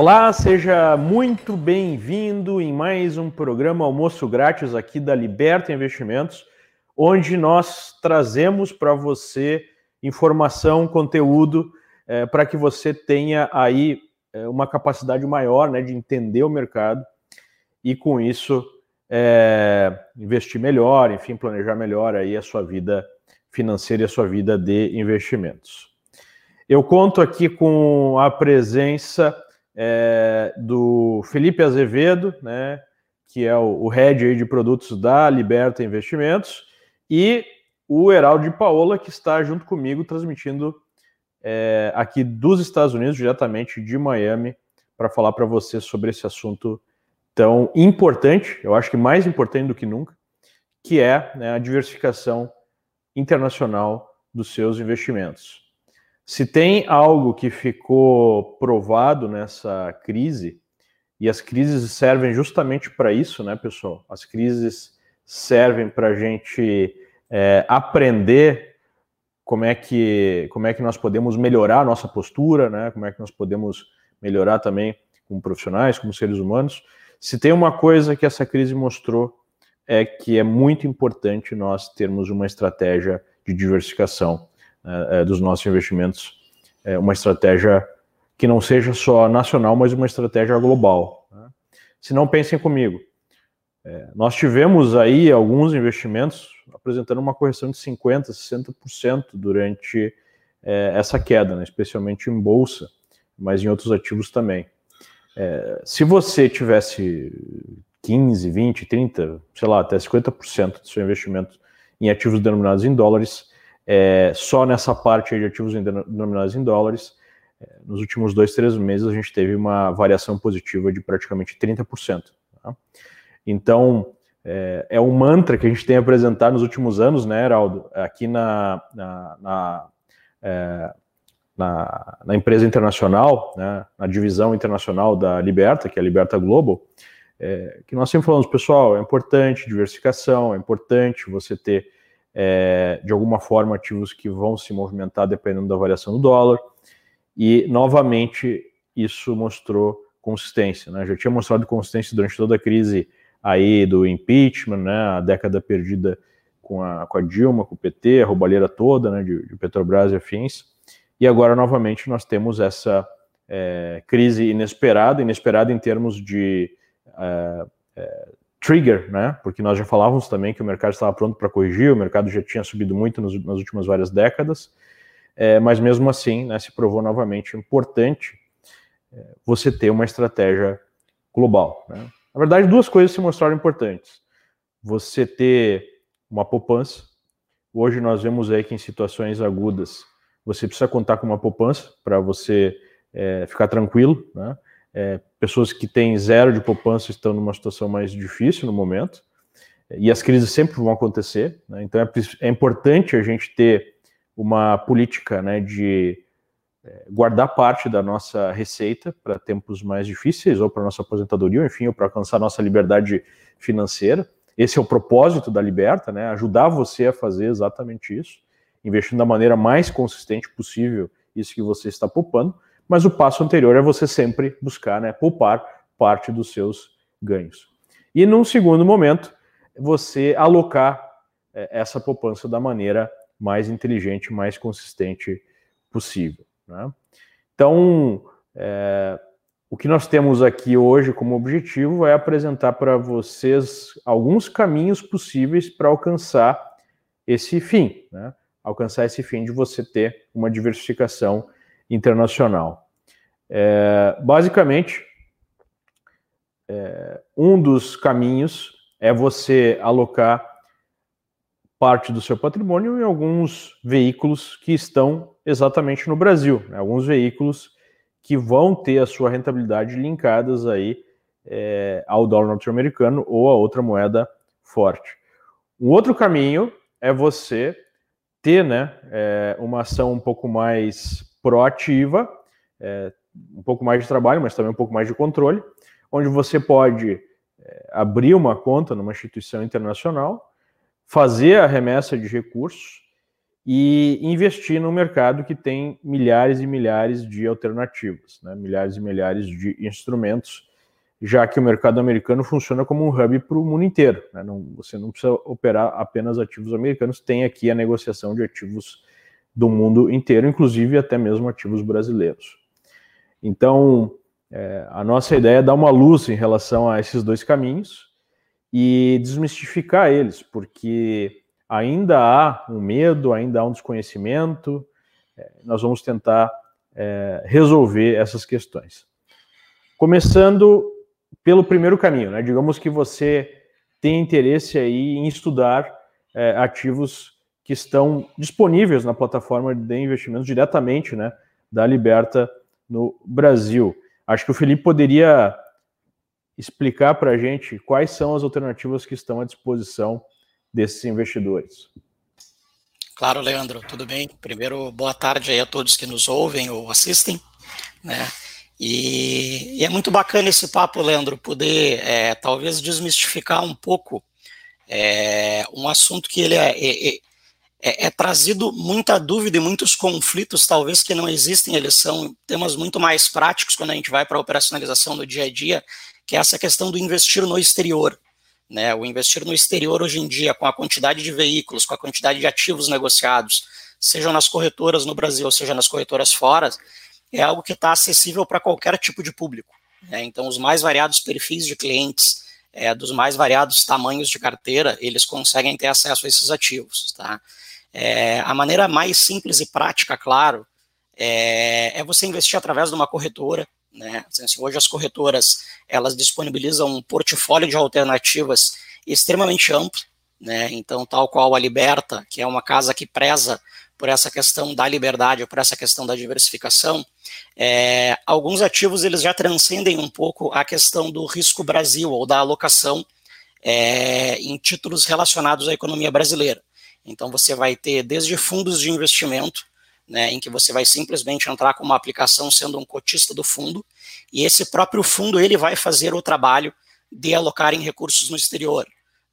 Olá, seja muito bem-vindo em mais um programa Almoço Grátis aqui da Liberta Investimentos, onde nós trazemos para você informação, conteúdo, é, para que você tenha aí é, uma capacidade maior né, de entender o mercado e, com isso, é, investir melhor, enfim, planejar melhor aí a sua vida financeira e a sua vida de investimentos. Eu conto aqui com a presença é, do Felipe Azevedo, né, que é o, o head de produtos da Liberta Investimentos, e o Heraldo de Paola, que está junto comigo transmitindo é, aqui dos Estados Unidos, diretamente de Miami, para falar para você sobre esse assunto tão importante, eu acho que mais importante do que nunca, que é né, a diversificação internacional dos seus investimentos. Se tem algo que ficou provado nessa crise, e as crises servem justamente para isso, né, pessoal? As crises servem para a gente é, aprender como é, que, como é que nós podemos melhorar a nossa postura, né? Como é que nós podemos melhorar também como profissionais, como seres humanos. Se tem uma coisa que essa crise mostrou é que é muito importante nós termos uma estratégia de diversificação é, é, dos nossos investimentos, é, uma estratégia que não seja só nacional, mas uma estratégia global. Né? Se não pensem comigo, nós tivemos aí alguns investimentos apresentando uma correção de 50%, 60% durante essa queda, né? especialmente em bolsa, mas em outros ativos também. É, se você tivesse 15, 20, 30, sei lá, até 50% do seu investimento em ativos denominados em dólares, é, só nessa parte de ativos denominados em dólares, é, nos últimos dois, três meses a gente teve uma variação positiva de praticamente 30%. Tá? Então, é, é, um mantra que a gente tem apresentado nos últimos anos, né, Heraldo? Aqui na, na, na, é, na, na empresa internacional, né, na divisão internacional da Liberta, que é a Liberta Global, é, que nós sempre falamos, pessoal, é importante diversificação, é importante você ter é, de alguma forma ativos que vão se movimentar dependendo da variação do dólar. E novamente isso mostrou consistência, né? Já tinha mostrado consistência durante toda a crise aí do impeachment, né? A década perdida com a, com a Dilma, com o PT, a roubalheira toda, né? De, de Petrobras e afins. E agora novamente nós temos essa é, crise inesperada, inesperada em termos de é, é, trigger, né? Porque nós já falávamos também que o mercado estava pronto para corrigir, o mercado já tinha subido muito nos, nas últimas várias décadas, é, mas mesmo assim, né, se provou novamente importante é, você ter uma estratégia global. Né? Na verdade, duas coisas se mostraram importantes: você ter uma poupança. Hoje nós vemos aí que em situações agudas você precisa contar com uma poupança para você é, ficar tranquilo, né? É, pessoas que têm zero de poupança estão numa situação mais difícil no momento, e as crises sempre vão acontecer, né? então é, é, importante a gente ter uma política né, de é, guardar parte da nossa receita para tempos mais difíceis, ou para nossa aposentadoria, ou enfim, ou para alcançar nossa liberdade financeira. Esse é o propósito da Liberta, né? ajudar você a fazer exatamente isso, investindo da maneira mais consistente possível isso que você está poupando, mas o passo anterior é você sempre buscar né, poupar parte dos seus ganhos. E num segundo momento, você alocar é, essa poupança da maneira mais inteligente, mais consistente possível. Né? Então, é, o que nós temos aqui hoje como objetivo é apresentar para vocês alguns caminhos possíveis para alcançar esse fim, né? alcançar esse fim de você ter uma diversificação internacional. É, basicamente, é, um dos caminhos é você alocar parte do seu patrimônio em alguns veículos que estão exatamente no Brasil, né? alguns veículos que vão ter a sua rentabilidade linkadas aí é, ao dólar norte-americano ou a outra moeda forte. Um outro caminho é você ter né, é, uma ação um pouco mais proativa, é, um pouco mais de trabalho, mas também um pouco mais de controle, onde você pode é, abrir uma conta numa instituição internacional, fazer a remessa de recursos e investir no mercado que tem milhares e milhares de alternativas, né? milhares e milhares de instrumentos, já que o mercado americano funciona como um hub para o mundo inteiro. Né? Não, você não precisa operar apenas ativos americanos, tem aqui a negociação de ativos do mundo inteiro, inclusive até mesmo ativos brasileiros. Então, é, a nossa ideia é dar uma luz em relação a esses dois caminhos e desmistificar eles, porque ainda há um medo, ainda há um desconhecimento. É, nós vamos tentar é, resolver essas questões. Começando pelo primeiro caminho, né? Digamos que você tem interesse aí em estudar é, ativos que estão disponíveis na plataforma de investimentos diretamente, né, da Liberta no Brasil. Acho que o Felipe poderia explicar para a gente quais são as alternativas que estão à disposição desses investidores. Claro, Leandro, tudo bem? Primeiro, boa tarde aí a todos que nos ouvem ou assistem, né? E, e é muito bacana esse papo, Leandro, poder é, talvez desmistificar um pouco é, um assunto que ele é, é, é, é, trazido muita dúvida e muitos conflitos, talvez que não existem, eles são temas muito mais práticos quando a gente vai para a operacionalização no dia a dia, que é essa questão do investir no exterior. Né, o investir no exterior hoje em dia, com a quantidade de veículos, com a quantidade de ativos negociados, sejam nas corretoras no Brasil, seja nas corretoras fora, é algo que está acessível para qualquer tipo de público. Né? Então, os mais variados perfis de clientes, é, dos mais variados tamanhos de carteira, eles conseguem ter acesso a esses ativos. Tá? É, a maneira mais simples e prática, claro, é, é você investir através de uma corretora, né? Assim, hoje as corretoras elas disponibilizam um portfólio de alternativas extremamente amplo, né? Então, tal qual a Liberta, que é uma casa que preza por essa questão da liberdade, por essa questão da diversificação, é, alguns ativos eles já transcendem um pouco a questão do risco Brasil ou da alocação é, em títulos relacionados à economia brasileira. Então, você vai ter desde fundos de investimento, né, em que você vai simplesmente entrar com uma aplicação sendo um cotista do fundo, e esse próprio fundo ele vai fazer o trabalho de alocar em recursos no exterior.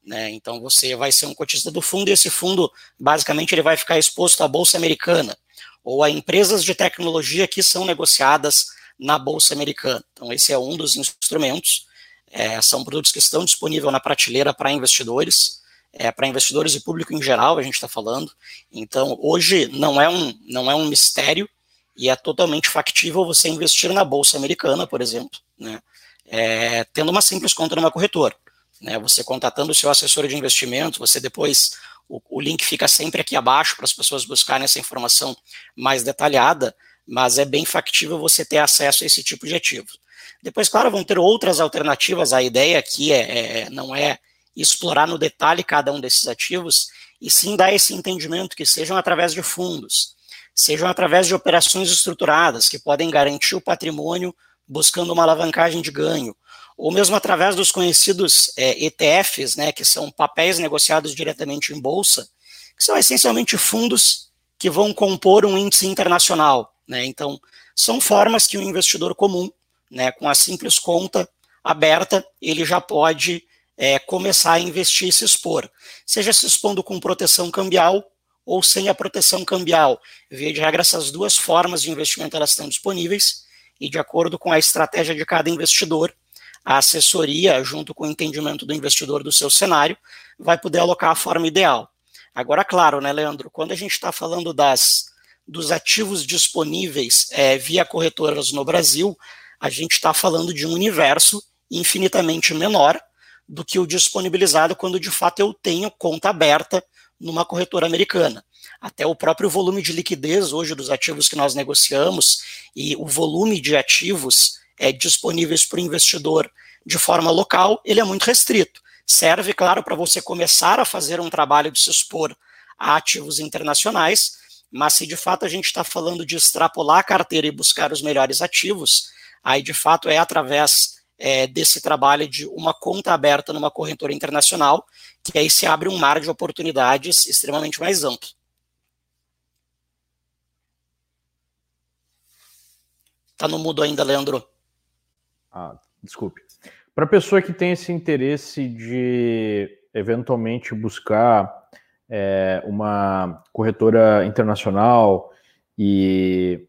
Né? Então você vai ser um cotista do fundo e esse fundo basicamente ele vai ficar exposto à bolsa americana ou a empresas de tecnologia que são negociadas na bolsa americana. Então esse é um dos instrumentos. É, são produtos que estão disponíveis na prateleira para investidores é, para investidores e público em geral, a gente está falando. Então, hoje não é, um, não é um mistério e é totalmente factível você investir na Bolsa Americana, por exemplo, né, é, tendo uma simples conta numa corretora. Né, você contatando o seu assessor de investimento, você depois, o, o link fica sempre aqui abaixo para as pessoas buscarem essa informação mais detalhada, mas é bem factível você ter acesso a esse tipo de ativos. Depois, claro, vão ter outras alternativas, a ideia aqui é, é não é explorar no detalhe cada um desses ativos, e sim dar esse entendimento que sejam através de fundos, sejam através de operações estruturadas que podem garantir o patrimônio buscando uma alavancagem de ganho, ou mesmo através dos conhecidos é, ETFs, né, que são papéis negociados diretamente em bolsa, que são essencialmente fundos que vão compor um índice internacional. Né, então, são formas que o investidor comum, né, com a simples conta aberta, ele já pode é, começar a investir e se expor, seja se expondo com proteção cambial ou sem a proteção cambial. Via de regra, essas duas formas de investimento elas estão disponíveis e de acordo com a estratégia de cada investidor, a assessoria, junto com o entendimento do investidor do seu cenário, vai poder alocar a forma ideal. Agora, claro, né, Leandro, quando a gente está falando das, dos ativos disponíveis é, via corretoras no Brasil, a gente está falando de um universo infinitamente menor do que o disponibilizado quando de fato eu tenho conta aberta numa corretora americana. Até o próprio volume de liquidez hoje dos ativos que nós negociamos e o volume de ativos é, disponíveis para o investidor de forma local, ele é muito restrito. Serve, claro, para você começar a fazer um trabalho de se expor a ativos internacionais, mas se de fato a gente está falando de extrapolar a carteira e buscar os melhores ativos, aí de fato é através é, desse trabalho de uma conta aberta numa corretora internacional, que aí se abre um mar de oportunidades extremamente mais amplo. Está no mudo ainda, Leandro? Ah, desculpe. Para a pessoa que tem esse interesse de eventualmente buscar é, uma corretora internacional e,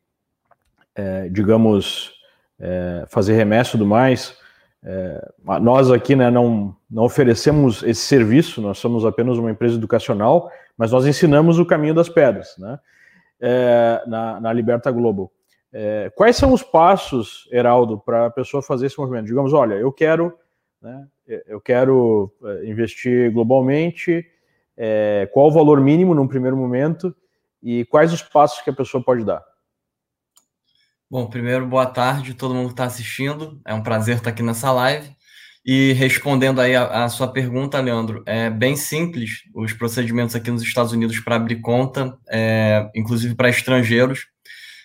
é, digamos, é, fazer remessa e tudo mais, é, nós aqui né, não, não oferecemos esse serviço, nós somos apenas uma empresa educacional, mas nós ensinamos o caminho das pedras né, é, na, na Liberta Global. É, quais são os passos, Heraldo, para a pessoa fazer esse movimento? Digamos, olha, eu quero, né, eu quero é, investir globalmente, é, qual o valor mínimo num primeiro momento e quais os passos que a pessoa pode dar? Bom, primeiro, boa tarde, todo mundo que está assistindo. É um prazer estar aqui nessa live. E respondendo aí a, a, sua pergunta, Leandro, é bem simples os procedimentos aqui nos Estados Unidos para abrir conta, é, inclusive para estrangeiros.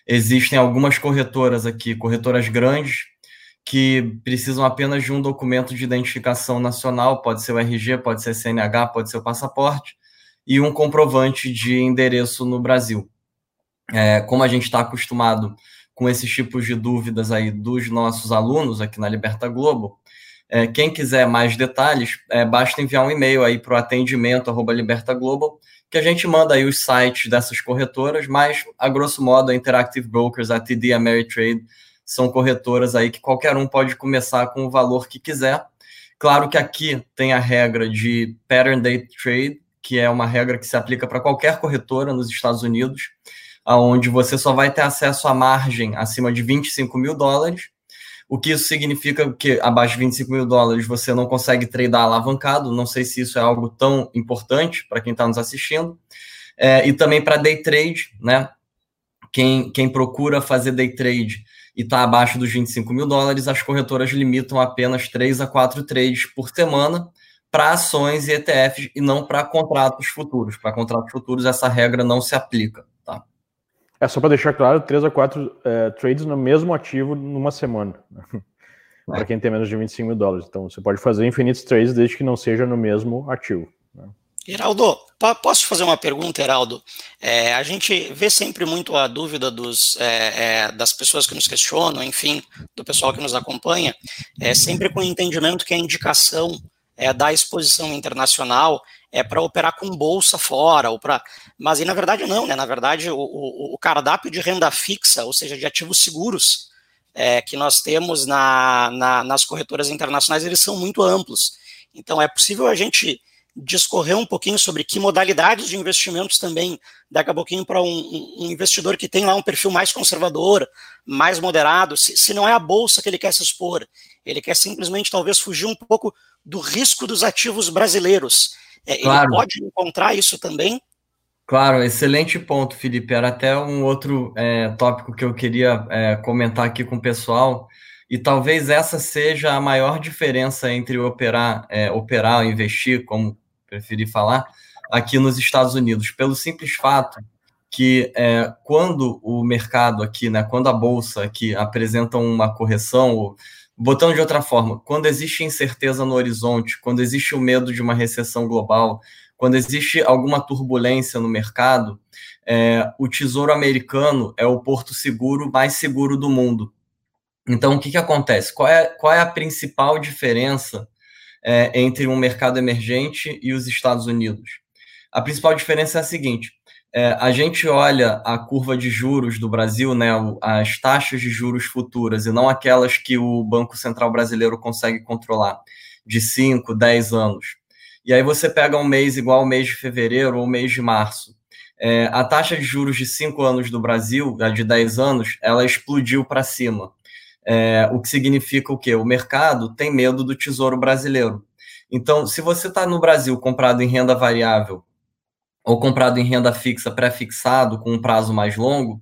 Existem algumas corretoras aqui, corretoras grandes, que precisam apenas de um documento de identificação nacional, pode ser o RG, pode ser CNH, pode ser o passaporte, e um comprovante de endereço no Brasil. É, como a gente está acostumado com esses tipos de dúvidas aí dos nossos alunos aqui na Liberta Globo. É, quem quiser mais detalhes, é, basta enviar um e-mail aí para o atendimento arroba Global, que a gente manda aí os sites dessas corretoras, mas, a grosso modo, a Interactive Brokers, a TD Ameritrade, são corretoras aí que qualquer um pode começar com o valor que quiser. Claro que aqui tem a regra de Pattern Date Trade, que é uma regra que se aplica para qualquer corretora nos Estados Unidos onde você só vai ter acesso à margem acima de 25 mil dólares, o que isso significa que abaixo de 25 mil dólares você não consegue tradar alavancado, não sei se isso é algo tão importante para quem está nos assistindo, é, e também para day trade, né? Quem, quem procura fazer day trade e está abaixo dos 25 mil dólares, as corretoras limitam apenas 3 a 4 trades por semana para ações e ETFs e não para contratos futuros. Para contratos futuros, essa regra não se aplica. É só para deixar claro, 3 a 4 é, trades no mesmo ativo numa semana. É. para quem tem menos de 25 mil dólares. Então você pode fazer infinitos trades desde que não seja no mesmo ativo. Né? Heraldo, posso fazer uma pergunta, Heraldo? É, a gente vê sempre muito a dúvida dos, é, é, das pessoas que nos questionam, enfim, do pessoal que nos acompanha, é, sempre com o entendimento que a indicação é, da exposição internacional é para operar com bolsa fora, ou para. Mas na verdade não, né? Na verdade, o, o, o cardápio de renda fixa, ou seja, de ativos seguros, é, que nós temos na, na, nas corretoras internacionais, eles são muito amplos. Então é possível a gente discorrer um pouquinho sobre que modalidades de investimentos também, daqui a pouquinho, para um, um, investidor que tem lá um perfil mais conservador, mais moderado, se, se não é a bolsa que ele quer se expor, ele quer simplesmente talvez fugir um pouco do risco dos ativos brasileiros. É, claro. Ele pode encontrar isso também? Claro, excelente ponto, Felipe. Era até um outro é, tópico que eu queria é, comentar aqui com o pessoal, e talvez essa seja a maior diferença entre operar, é, operar investir, como preferi falar, aqui nos Estados Unidos, pelo simples fato que é, quando o mercado aqui, né, quando a bolsa aqui apresenta uma correção, botando de outra forma, quando existe incerteza no horizonte, quando existe o medo de uma recessão global, quando existe alguma turbulência no mercado, é, o Tesouro Americano é o porto seguro mais seguro do mundo. Então, o que, que acontece? Qual é, qual é a principal diferença é, entre um mercado emergente e os Estados Unidos? A principal diferença é a seguinte: é, a gente olha a curva de juros do Brasil, né, as taxas de juros futuras, e não aquelas que o Banco Central Brasileiro consegue controlar, de 5, 10 anos. E aí você pega um mês igual o mês de fevereiro ou mês de março. É, a taxa de juros de 5 anos do Brasil, a de 10 anos, ela explodiu para cima. É, o que significa o quê? O mercado tem medo do tesouro brasileiro. Então, se você está no Brasil comprado em renda variável ou comprado em renda fixa pré-fixado com um prazo mais longo,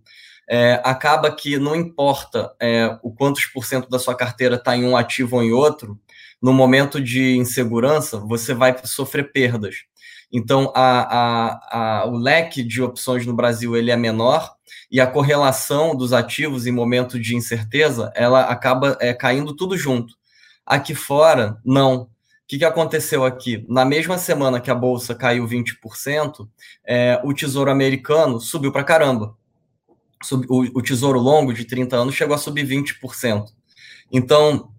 é, acaba que não importa é, o quantos por cento da sua carteira está em um ativo ou em outro, no momento de insegurança, você vai sofrer perdas. Então, a, a, a, o leque de opções no Brasil ele é menor e a correlação dos ativos em momento de incerteza ela acaba é, caindo tudo junto. Aqui fora, não que, que aconteceu aqui? Na mesma semana que a bolsa caiu 20%, é, o tesouro americano subiu para caramba. Sub, o, o, tesouro longo de 30 anos chegou a subir 20%. Então,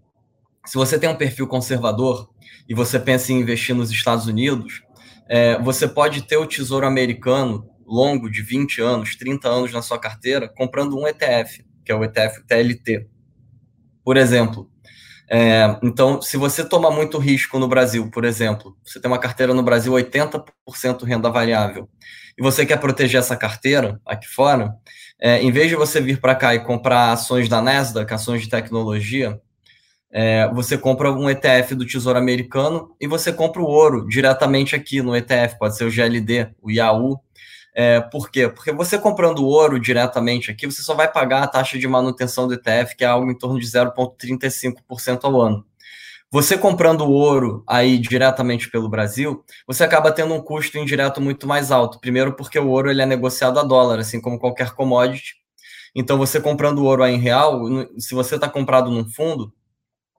se você tem um perfil conservador e você pensa em investir nos Estados Unidos, é, você pode ter o Tesouro Americano longo de 20 anos, 30 anos na sua carteira, comprando um ETF, que é o ETF TLT. Por exemplo, é, então, se você toma muito risco no Brasil, por exemplo, você tem uma carteira no Brasil 80% renda variável, e você quer proteger essa carteira aqui fora, é, em vez de você vir para cá e comprar ações da Nasdaq, ações de tecnologia, é, você compra um ETF do Tesouro Americano e você compra o ouro diretamente aqui no ETF, pode ser o GLD, o IAU. É, por quê? Porque você comprando ouro diretamente aqui, você só vai pagar a taxa de manutenção do ETF, que é algo em torno de 0,35% ao ano. Você comprando ouro aí diretamente pelo Brasil, você acaba tendo um custo indireto muito mais alto. Primeiro, porque o ouro ele é negociado a dólar, assim como qualquer commodity. Então, você comprando ouro aí em real, se você está comprado num fundo,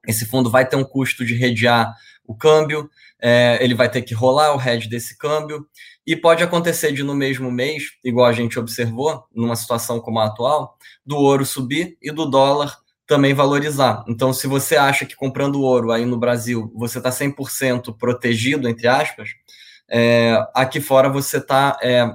esse fundo vai ter um custo de redear o câmbio, é, ele vai ter que rolar o hedge desse câmbio, e pode acontecer de no mesmo mês, igual a gente observou, numa situação como a atual, do ouro subir e do dólar também valorizar. Então, se você acha que comprando ouro aí no Brasil você está 100% protegido, entre aspas, é, aqui fora você está é,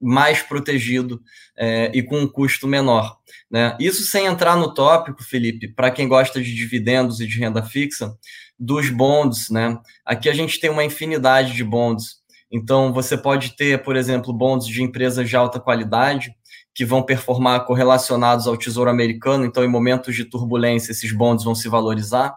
mais protegido é, e com um custo menor. Né? Isso sem entrar no tópico, Felipe, para quem gosta de dividendos e de renda fixa, dos bonds. Né? Aqui a gente tem uma infinidade de bonds. Então, você pode ter, por exemplo, bonds de empresas de alta qualidade, que vão performar correlacionados ao Tesouro Americano, então, em momentos de turbulência, esses bonds vão se valorizar.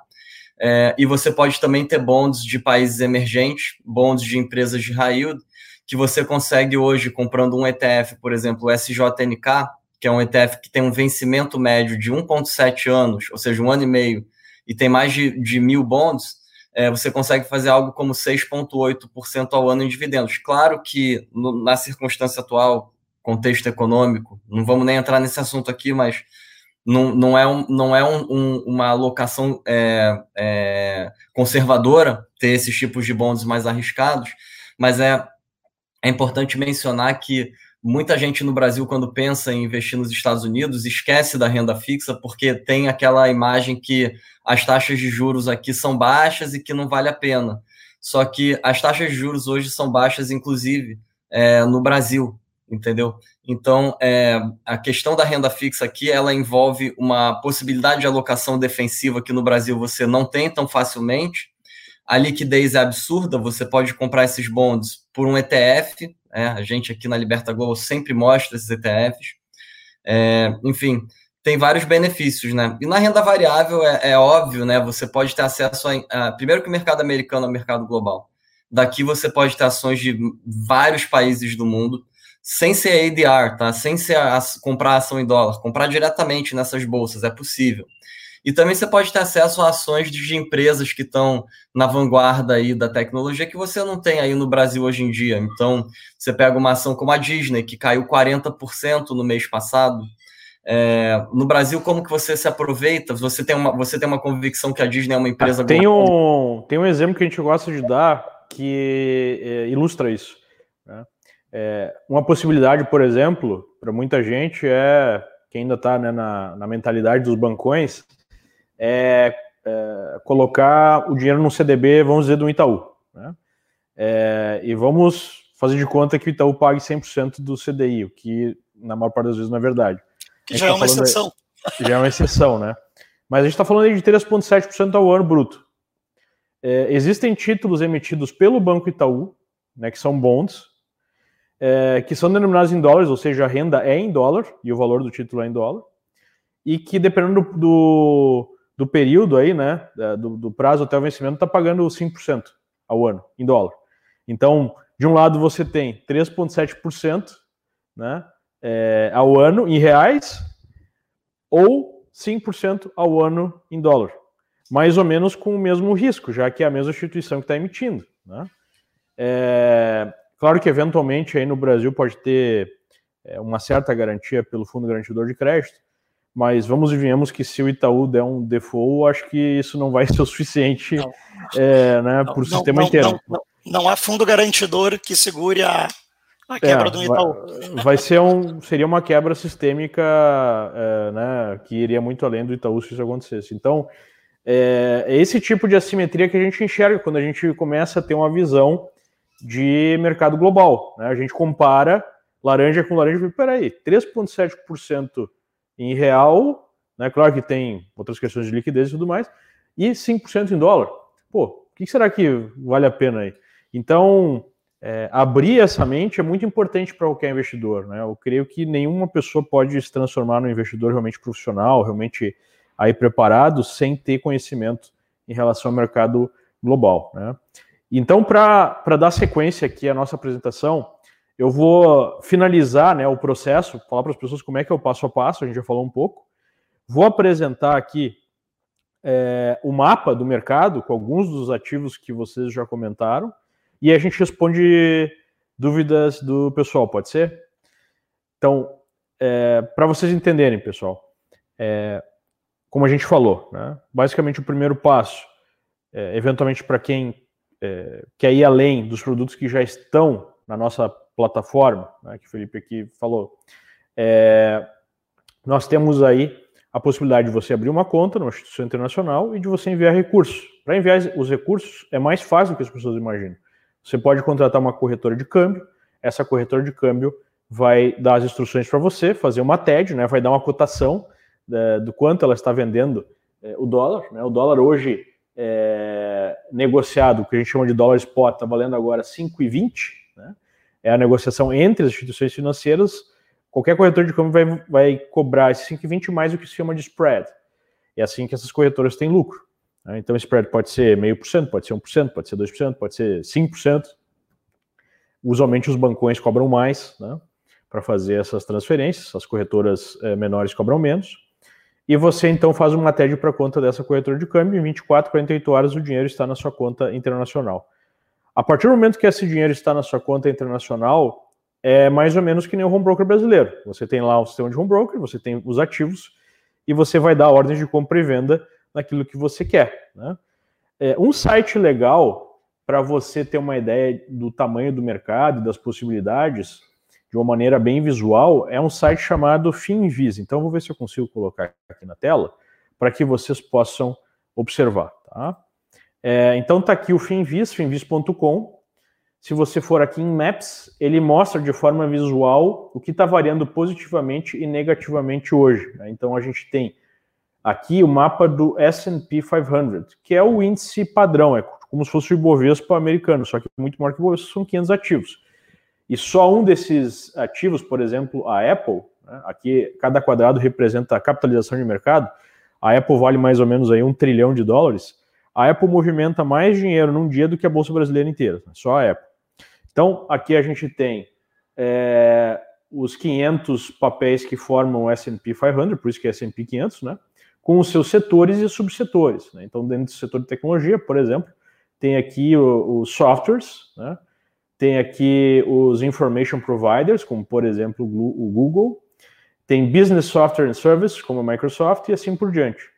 É, e você pode também ter bonds de países emergentes, bonds de empresas de high yield, que você consegue hoje comprando um ETF, por exemplo, o SJNK, que é um ETF que tem um vencimento médio de 1,7 anos, ou seja, um ano e meio, e tem mais de, de mil bonds, é, você consegue fazer algo como 6,8% ao ano em dividendos. Claro que no, na circunstância atual, contexto econômico, não vamos nem entrar nesse assunto aqui, mas não, não é, um, não é um, um, uma alocação é, é, conservadora ter esses tipos de bonds mais arriscados, mas é é importante mencionar que muita gente no Brasil, quando pensa em investir nos Estados Unidos, esquece da renda fixa, porque tem aquela imagem que as taxas de juros aqui são baixas e que não vale a pena. Só que as taxas de juros hoje são baixas, inclusive, é, no Brasil, entendeu? Então, é, a questão da renda fixa aqui, ela envolve uma possibilidade de alocação defensiva que no Brasil você não tem tão facilmente, a liquidez é absurda, você pode comprar esses bonds por um ETF, é, a gente aqui na Liberta Global sempre mostra esses ETFs, é, enfim, tem vários benefícios, né? E na renda variável é, é óbvio, né? Você pode ter acesso a, a, primeiro que o mercado americano é o mercado global. Daqui você pode ter ações de vários países do mundo, sem ser ADR, tá? Sem ser a, comprar ação em dólar, comprar diretamente nessas bolsas, é possível. E também você pode ter acesso a ações de empresas que estão na vanguarda aí da tecnologia que você não tem aí no Brasil hoje em dia. Então, você pega uma ação como a Disney, que caiu 40% no mês passado. É, no Brasil, como que você se aproveita? Você tem, uma, você tem uma convicção que a Disney é uma empresa... Tem um, tem um exemplo que a gente gosta de dar que é, ilustra isso. Né? É, uma possibilidade, por exemplo, para muita gente é, que ainda está né, na, na mentalidade dos bancões, é, é, colocar o dinheiro no CDB, vamos dizer, do Itaú. Né? É, e vamos fazer de conta que o Itaú pague 100% do CDI, o que na maior parte das vezes não é verdade. Que já é tá uma exceção. De, já é uma exceção, né? Mas a gente está falando aí de 3,7% ao ano bruto. É, existem títulos emitidos pelo Banco Itaú, né, que são bonds, é, que são denominados em dólares, ou seja, a renda é em dólar e o valor do título é em dólar, e que dependendo do, do do período aí, né, do, do prazo até o vencimento, está pagando 5% ao ano, em dólar. Então, de um lado você tem 3,7% né, é, ao ano em reais ou 5% ao ano em dólar. Mais ou menos com o mesmo risco, já que é a mesma instituição que está emitindo. Né? É, claro que eventualmente aí no Brasil pode ter é, uma certa garantia pelo Fundo Garantidor de Crédito, mas vamos e venhamos que se o Itaú der um default, acho que isso não vai ser o suficiente é, né, para o sistema não, inteiro. Não, não, há fundo garantidor que segure a, a quebra é, do Itaú. Vai, vai, ser um, seria uma quebra sistêmica é, né, que iria muito além do Itaú se isso acontecesse. Então, é, é esse tipo de assimetria que a gente enxerga quando a gente começa a ter uma visão de mercado global. Né? A gente compara laranja com laranja e peraí, 3,7% em real, né? claro que tem outras questões de liquidez e tudo mais, e 5% em dólar. Pô, o que será que vale a pena aí? Então, é, abrir essa mente é muito importante para qualquer investidor. Né? Eu creio que nenhuma pessoa pode se transformar num investidor realmente profissional, realmente aí preparado, sem ter conhecimento em relação ao mercado global. Né? Então, para dar sequência aqui à nossa apresentação, eu vou finalizar né, o processo, falar para as pessoas como é que é o passo a passo, a gente já falou um pouco. Vou apresentar aqui é, o mapa do mercado com alguns dos ativos que vocês já comentaram e a gente responde dúvidas do pessoal, pode ser? Então, é, para vocês entenderem, pessoal, é, como a gente falou, né, basicamente o primeiro passo, eventualmente para quem quer ir além dos produtos que já estão na nossa plataforma, né, que o Felipe aqui falou, é, nós temos aí a possibilidade de você abrir uma conta numa instituição internacional e de você enviar recursos. Para enviar os recursos é mais fácil do que as pessoas imaginam. Você pode contratar uma corretora de câmbio, essa corretora de câmbio vai dar as instruções para você, fazer uma TED, né, vai dar uma cotação é, do quanto ela está vendendo é, o dólar. Né, o dólar hoje é, negociado, que a gente chama de dólar spot, está valendo agora 5,20. É a negociação entre as instituições financeiras qualquer corretor de câmbio vai, vai cobrar esse 5,20 mais o que se chama de spread. É assim que essas corretoras têm lucro. Né? Então, spread pode ser meio por cento, pode ser 1%, pode ser 2%, pode ser 5%. Usualmente os bancões cobram mais né, para fazer essas transferências, as corretoras é, menores cobram menos. E você então faz uma TED para conta dessa corretora de câmbio, em 24, 48 horas o dinheiro está na sua conta internacional. A partir do momento que esse dinheiro está na sua conta internacional, é mais ou menos que nem o home broker brasileiro. Você tem lá o sistema de home broker, você tem os ativos e você vai dar ordens de compra e venda naquilo que você quer. Né? É, um site legal para você ter uma ideia do tamanho do mercado e das possibilidades de uma maneira bem visual é um site chamado Finvis. Então vou ver se eu consigo colocar aqui na tela para que vocês possam observar. Tá? É, então está aqui o Finvis, finvis.com. Se você for aqui em Maps, ele mostra de forma visual o que está variando positivamente e negativamente hoje. Né? Então a gente tem aqui o mapa do S&P 500, que é o índice padrão, é como se fosse o Ibovespa americano, só que muito maior que o Ibovespa, são 500 ativos. E só um desses ativos, por exemplo, a Apple, né? aqui cada quadrado representa a capitalização de mercado, a Apple vale mais ou menos aí um trilhão de dólares, a Apple movimenta mais dinheiro num dia do que a Bolsa Brasileira inteira, só a Apple. Então, aqui a gente tem é, os 500 papéis que formam o S&P 500, por isso que é S&P 500, né? Com os seus setores e subsetores. Né? Então, dentro do setor de tecnologia, por exemplo, tem aqui os softwares, né? tem aqui os information providers, como por exemplo o Google, tem business software and services, como a Microsoft, e assim por diante.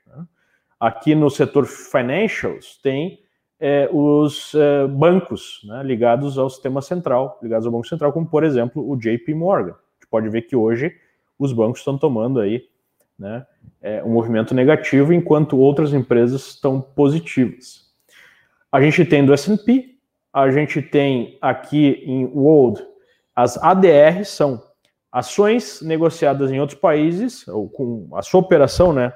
Aqui no setor financials tem é, os é, bancos né, ligados ao sistema central, ligados ao Banco Central, como por exemplo o JP Morgan. A gente pode ver que hoje os bancos estão tomando aí né, é, um movimento negativo, enquanto outras empresas estão positivas. A gente tem do S&P, a gente tem aqui em World as ADRs, são ações negociadas em outros países, ou com a sua operação, né,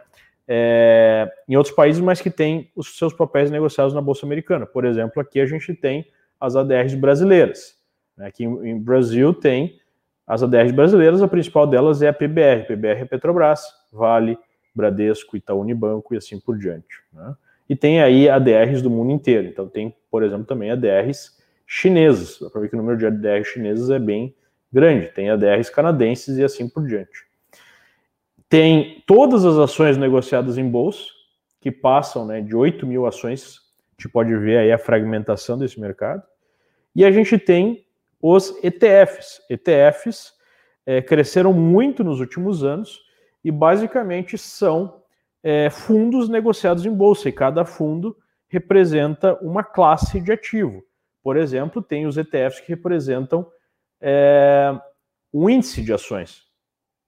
é, em outros países, mas que têm os seus papéis negociados na Bolsa Americana. Por exemplo, aqui a gente tem as ADRs brasileiras. Né? Aqui em, em Brasil tem as ADRs brasileiras, a principal delas é a PBR. PBR é Petrobras, Vale, Bradesco, Itaú Unibanco e assim por diante. Né? E tem aí ADRs do mundo inteiro. Então tem, por exemplo, também ADRs chinesas. Dá para ver que o número de ADRs chinesas é bem grande. Tem ADRs canadenses e assim por diante tem todas as ações negociadas em bolsa, que passam né, de 8 mil ações, a gente pode ver aí a fragmentação desse mercado, e a gente tem os ETFs. ETFs é, cresceram muito nos últimos anos e basicamente são é, fundos negociados em bolsa, e cada fundo representa uma classe de ativo. Por exemplo, tem os ETFs que representam é, um índice de ações.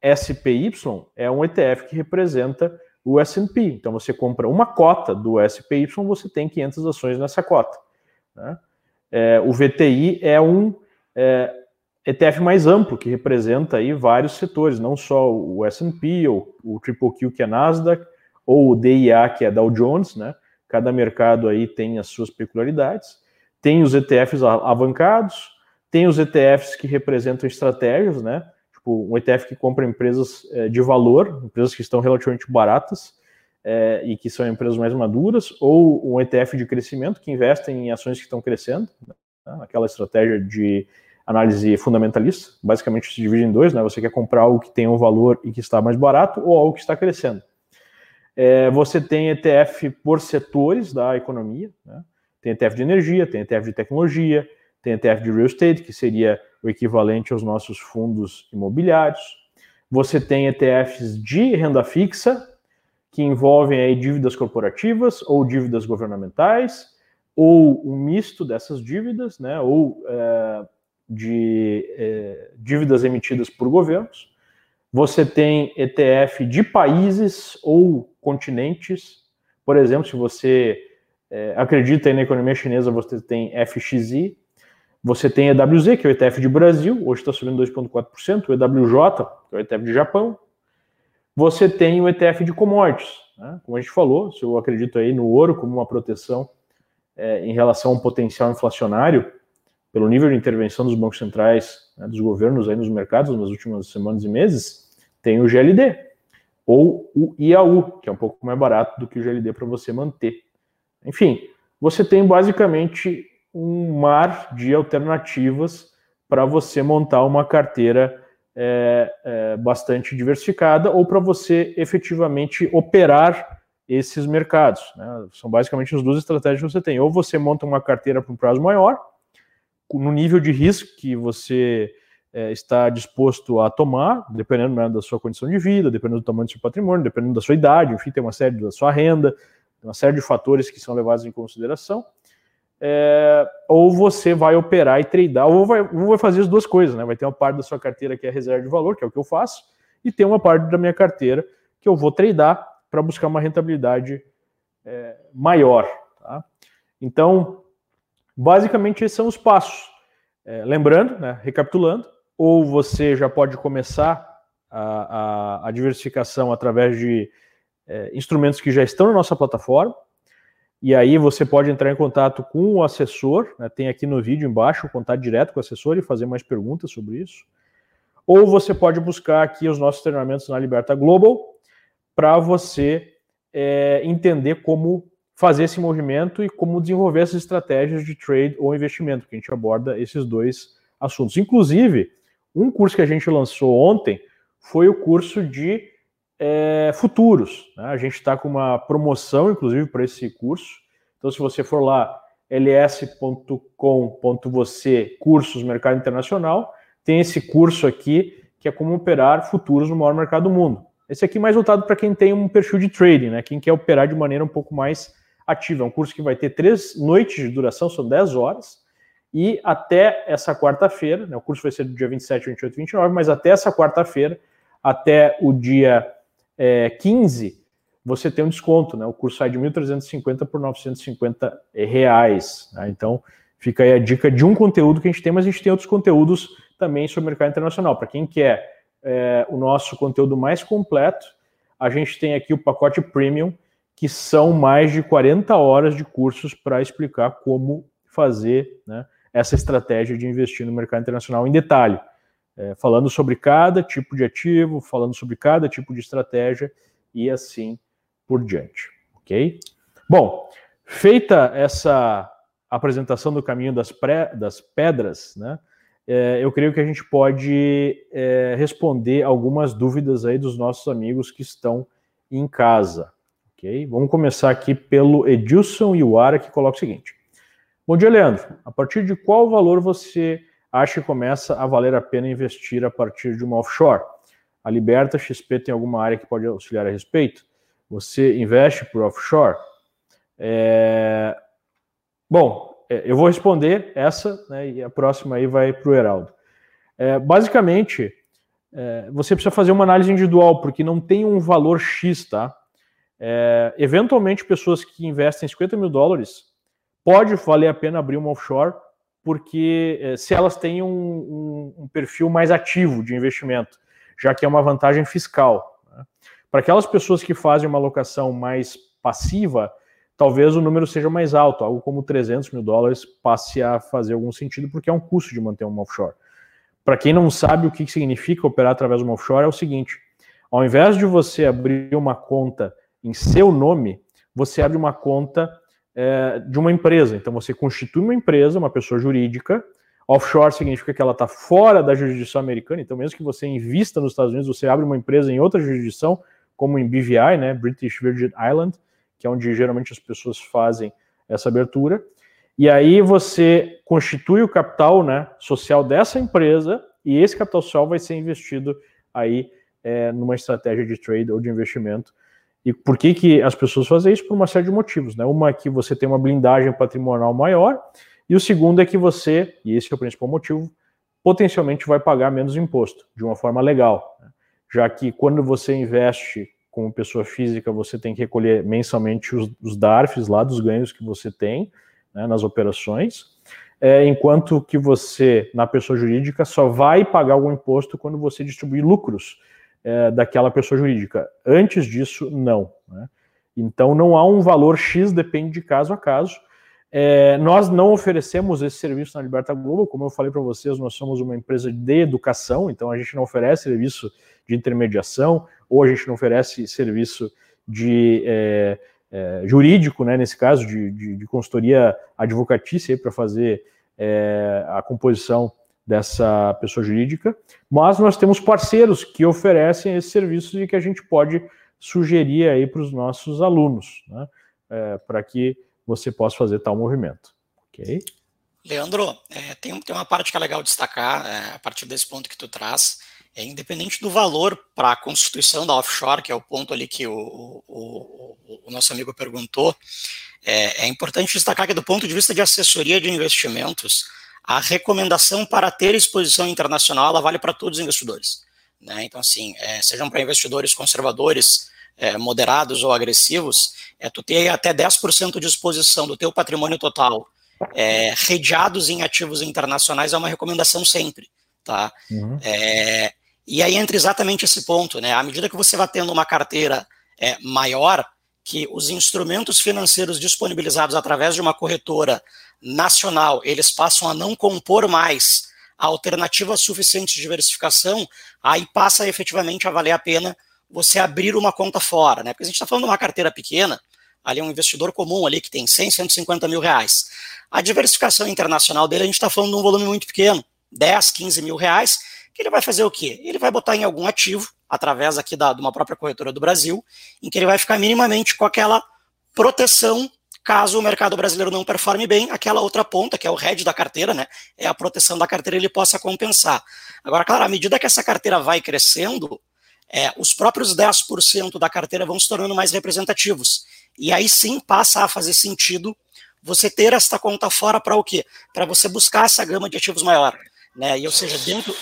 SPY é um ETF que representa o S&P. Então você compra uma cota do SPY, você tem 500 ações nessa cota. Né? é, o VTI é um é, ETF mais amplo, que representa aí vários setores, não só o S&P, ou o Triple Q, que é Nasdaq, ou o DIA, que é Dow Jones, né? Cada mercado aí tem as suas peculiaridades. Tem os ETFs alavancados, tem os ETFs que representam estratégias, né? Tipo, um ETF que compra empresas é, de valor, empresas que estão relativamente baratas é, e que são empresas mais maduras, ou um ETF de crescimento que investe em ações que estão crescendo, né? aquela estratégia de análise fundamentalista, basicamente se divide em dois, né? Você quer comprar algo que tem um valor e que está mais barato ou algo que está crescendo. É, você tem ETF por setores da economia, né? Tem ETF de energia, tem ETF de tecnologia, tem ETF de real estate, que seria o equivalente aos nossos fundos imobiliários. Você tem ETFs de renda fixa, que envolvem aí dívidas corporativas ou dívidas governamentais, ou um misto dessas dívidas, né? Ou é, de é, dívidas emitidas por governos. Você tem ETF de países ou continentes. Por exemplo, se você é, acredita na economia chinesa, você tem FXI. Você tem EWZ, que é o ETF de Brasil, hoje está subindo 2,4%. O EWJ, que é o ETF de Japão. Você tem o ETF de commodities. Né? Como a gente falou, se eu acredito aí no ouro como uma proteção é, em relação a um potencial inflacionário, pelo nível de intervenção dos bancos centrais, né, dos governos aí nos mercados nas últimas semanas e meses, tem o GLD ou o IAU, que é um pouco mais barato do que o GLD para você manter. Enfim, você tem basicamente um mar de alternativas para você montar uma carteira é, é, bastante diversificada ou para você efetivamente operar esses mercados. Né? São basicamente as duas estratégias que você tem. Ou você monta uma carteira para um prazo maior, no nível de risco que você é, está disposto a tomar, dependendo né, da sua condição de vida, dependendo do tamanho do seu patrimônio, dependendo da sua idade, enfim, tem uma série da sua renda, uma série de fatores que são levados em consideração. É, ou você vai operar e tradar, ou vai, ou vai fazer as duas coisas, né? Vai ter uma parte da sua carteira que é reserva de valor, que é o que eu faço, e tem uma parte da minha carteira que eu vou tradar para buscar uma rentabilidade é, maior. Tá? Então, Basicamente, esses são os passos. É, lembrando, né, recapitulando, ou você já pode começar a, a, a diversificação através de é, instrumentos que já estão na nossa plataforma, e aí você pode entrar em contato com o assessor, né, tem aqui no vídeo embaixo o contato direto com o assessor e fazer mais perguntas sobre isso. Ou você pode buscar aqui os nossos treinamentos na Liberta Global para você é, entender como fazer esse movimento e como desenvolver essas estratégias de trade ou investimento, que a gente aborda esses dois assuntos. Inclusive, um curso que a gente lançou ontem foi o curso de é, futuros. Né? A gente está com uma promoção, inclusive, para esse curso. Então, se você for lá, ls.com.você cursos mercado internacional, tem esse curso aqui que é como operar futuros no maior mercado do mundo. Esse aqui é mais voltado para quem tem um perfil de trading, né? Quem quer operar de maneira um pouco mais ativa. É um curso que vai ter três noites de duração, são 10 horas. E até essa quarta-feira, né, o curso vai ser do dia 27, 28 e 29, mas até essa quarta-feira, até o dia é, 15, você tem um desconto. Né? O curso sai de 1.350 por 950 reais. Né? Então, fica aí a dica de um conteúdo que a gente tem, mas a gente tem outros conteúdos também sobre o mercado internacional. Para quem quer é, o nosso conteúdo mais completo, a gente tem aqui o pacote premium, que são mais de 40 horas de cursos para explicar como fazer né, essa estratégia de investir no mercado internacional em detalhe, é, falando sobre cada tipo de ativo, falando sobre cada tipo de estratégia e assim por diante, ok? Bom, feita essa apresentação do caminho das, pré, das pedras, né? É, eu creio que a gente pode é, responder algumas dúvidas aí dos nossos amigos que estão em casa. Ok? Vamos começar aqui pelo Edilson Iwara, que coloca o seguinte. Bom dia, Leandro. A partir de qual valor você acha que começa a valer a pena investir a partir de uma offshore? A Liberta XP tem alguma área que pode auxiliar a respeito? Você investe por offshore? É... Bom, é, eu vou responder essa, né, e a próxima aí vai para o Heraldo. É, basicamente, é, você precisa fazer uma análise individual, porque não tem um valor X, tá? É, eventualmente, pessoas que investem 50 mil dólares, pode valer a pena abrir uma offshore porque é, se elas têm um, um, um, perfil mais ativo de investimento, já que é uma vantagem fiscal. Né? Para aquelas pessoas que fazem uma alocação mais passiva, talvez o número seja mais alto, algo como 300 mil dólares passe a fazer algum sentido, porque é um custo de manter uma offshore. Para quem não sabe o que significa operar através de offshore, é o seguinte: ao invés de você abrir uma conta em seu nome, você abre uma conta é, de uma empresa. Então você constitui uma empresa, uma pessoa jurídica. Offshore significa que ela está fora da jurisdição americana. Então, mesmo que você invista nos Estados Unidos, você abre uma empresa em outra jurisdição, como em BVI, né, British Virgin Island, que é onde geralmente as pessoas fazem essa abertura. E aí você constitui o capital né, social dessa empresa e esse capital social vai ser investido aí é, numa estratégia de trade ou de investimento e por que, que as pessoas fazem isso? Por uma série de motivos. Né? Uma é que você tem uma blindagem patrimonial maior, e o segundo é que você, e esse é o principal motivo, potencialmente vai pagar menos imposto, de uma forma legal. Né? Já que quando você investe como pessoa física, você tem que recolher mensalmente os, os DARFs lá dos ganhos que você tem né, nas operações, é, enquanto que você, na pessoa jurídica, só vai pagar algum imposto quando você distribuir lucros é, daquela pessoa jurídica. Antes disso, não. Né? Então, não há um valor X, depende de caso a caso. É, nós não oferecemos esse serviço na Liberta Global, como eu falei para vocês, nós somos uma empresa de educação, então a gente não oferece serviço de intermediação, ou a gente não oferece serviço de é, é, jurídico, né, nesse caso, de, de, de consultoria advocatícia para fazer é, a composição dessa pessoa jurídica, mas nós temos parceiros que oferecem esses serviços e que a gente pode sugerir aí para os nossos alunos, né, é, para que você possa fazer tal movimento, ok? Leandro, é, tem, tem uma parte que é legal destacar é, a partir desse ponto que tu traz, é independente do valor para a constituição da offshore, que é o ponto ali que o, o, o, o nosso amigo perguntou, é, é importante destacar que do ponto de vista de assessoria de investimentos, a recomendação para ter exposição internacional ela vale para todos os investidores. Né? Então, assim, é, sejam para investidores conservadores, é, moderados ou agressivos, é tu ter até 10% de exposição do teu patrimônio total é, redeados em ativos internacionais é uma recomendação sempre, tá? Uhum. É, e aí entra exatamente esse ponto, né? À medida que você vai tendo uma carteira é, maior, que os instrumentos financeiros disponibilizados através de uma corretora nacional, eles passam a não compor mais alternativas suficientes de diversificação, aí passa efetivamente a valer a pena você abrir uma conta fora, né? Porque a gente está falando de uma carteira pequena, ali é um investidor comum ali que tem 100, 150 mil reais. A diversificação internacional dele, a gente está falando de um volume muito pequeno, 10, 15 mil reais, que ele vai fazer o quê? Ele vai botar em algum ativo, através aqui da, de uma própria corretora do Brasil, em que ele vai ficar minimamente com aquela proteção Caso o mercado brasileiro não performe bem, aquela outra ponta, que é o head da carteira, né, é a proteção da carteira, ele possa compensar. Agora, claro, à medida que essa carteira vai crescendo, é, os próprios 10% da carteira vão se tornando mais representativos. E aí sim passa a fazer sentido você ter esta conta fora para o quê? Para você buscar essa gama de ativos maior. Né? E, ou seja, dentro.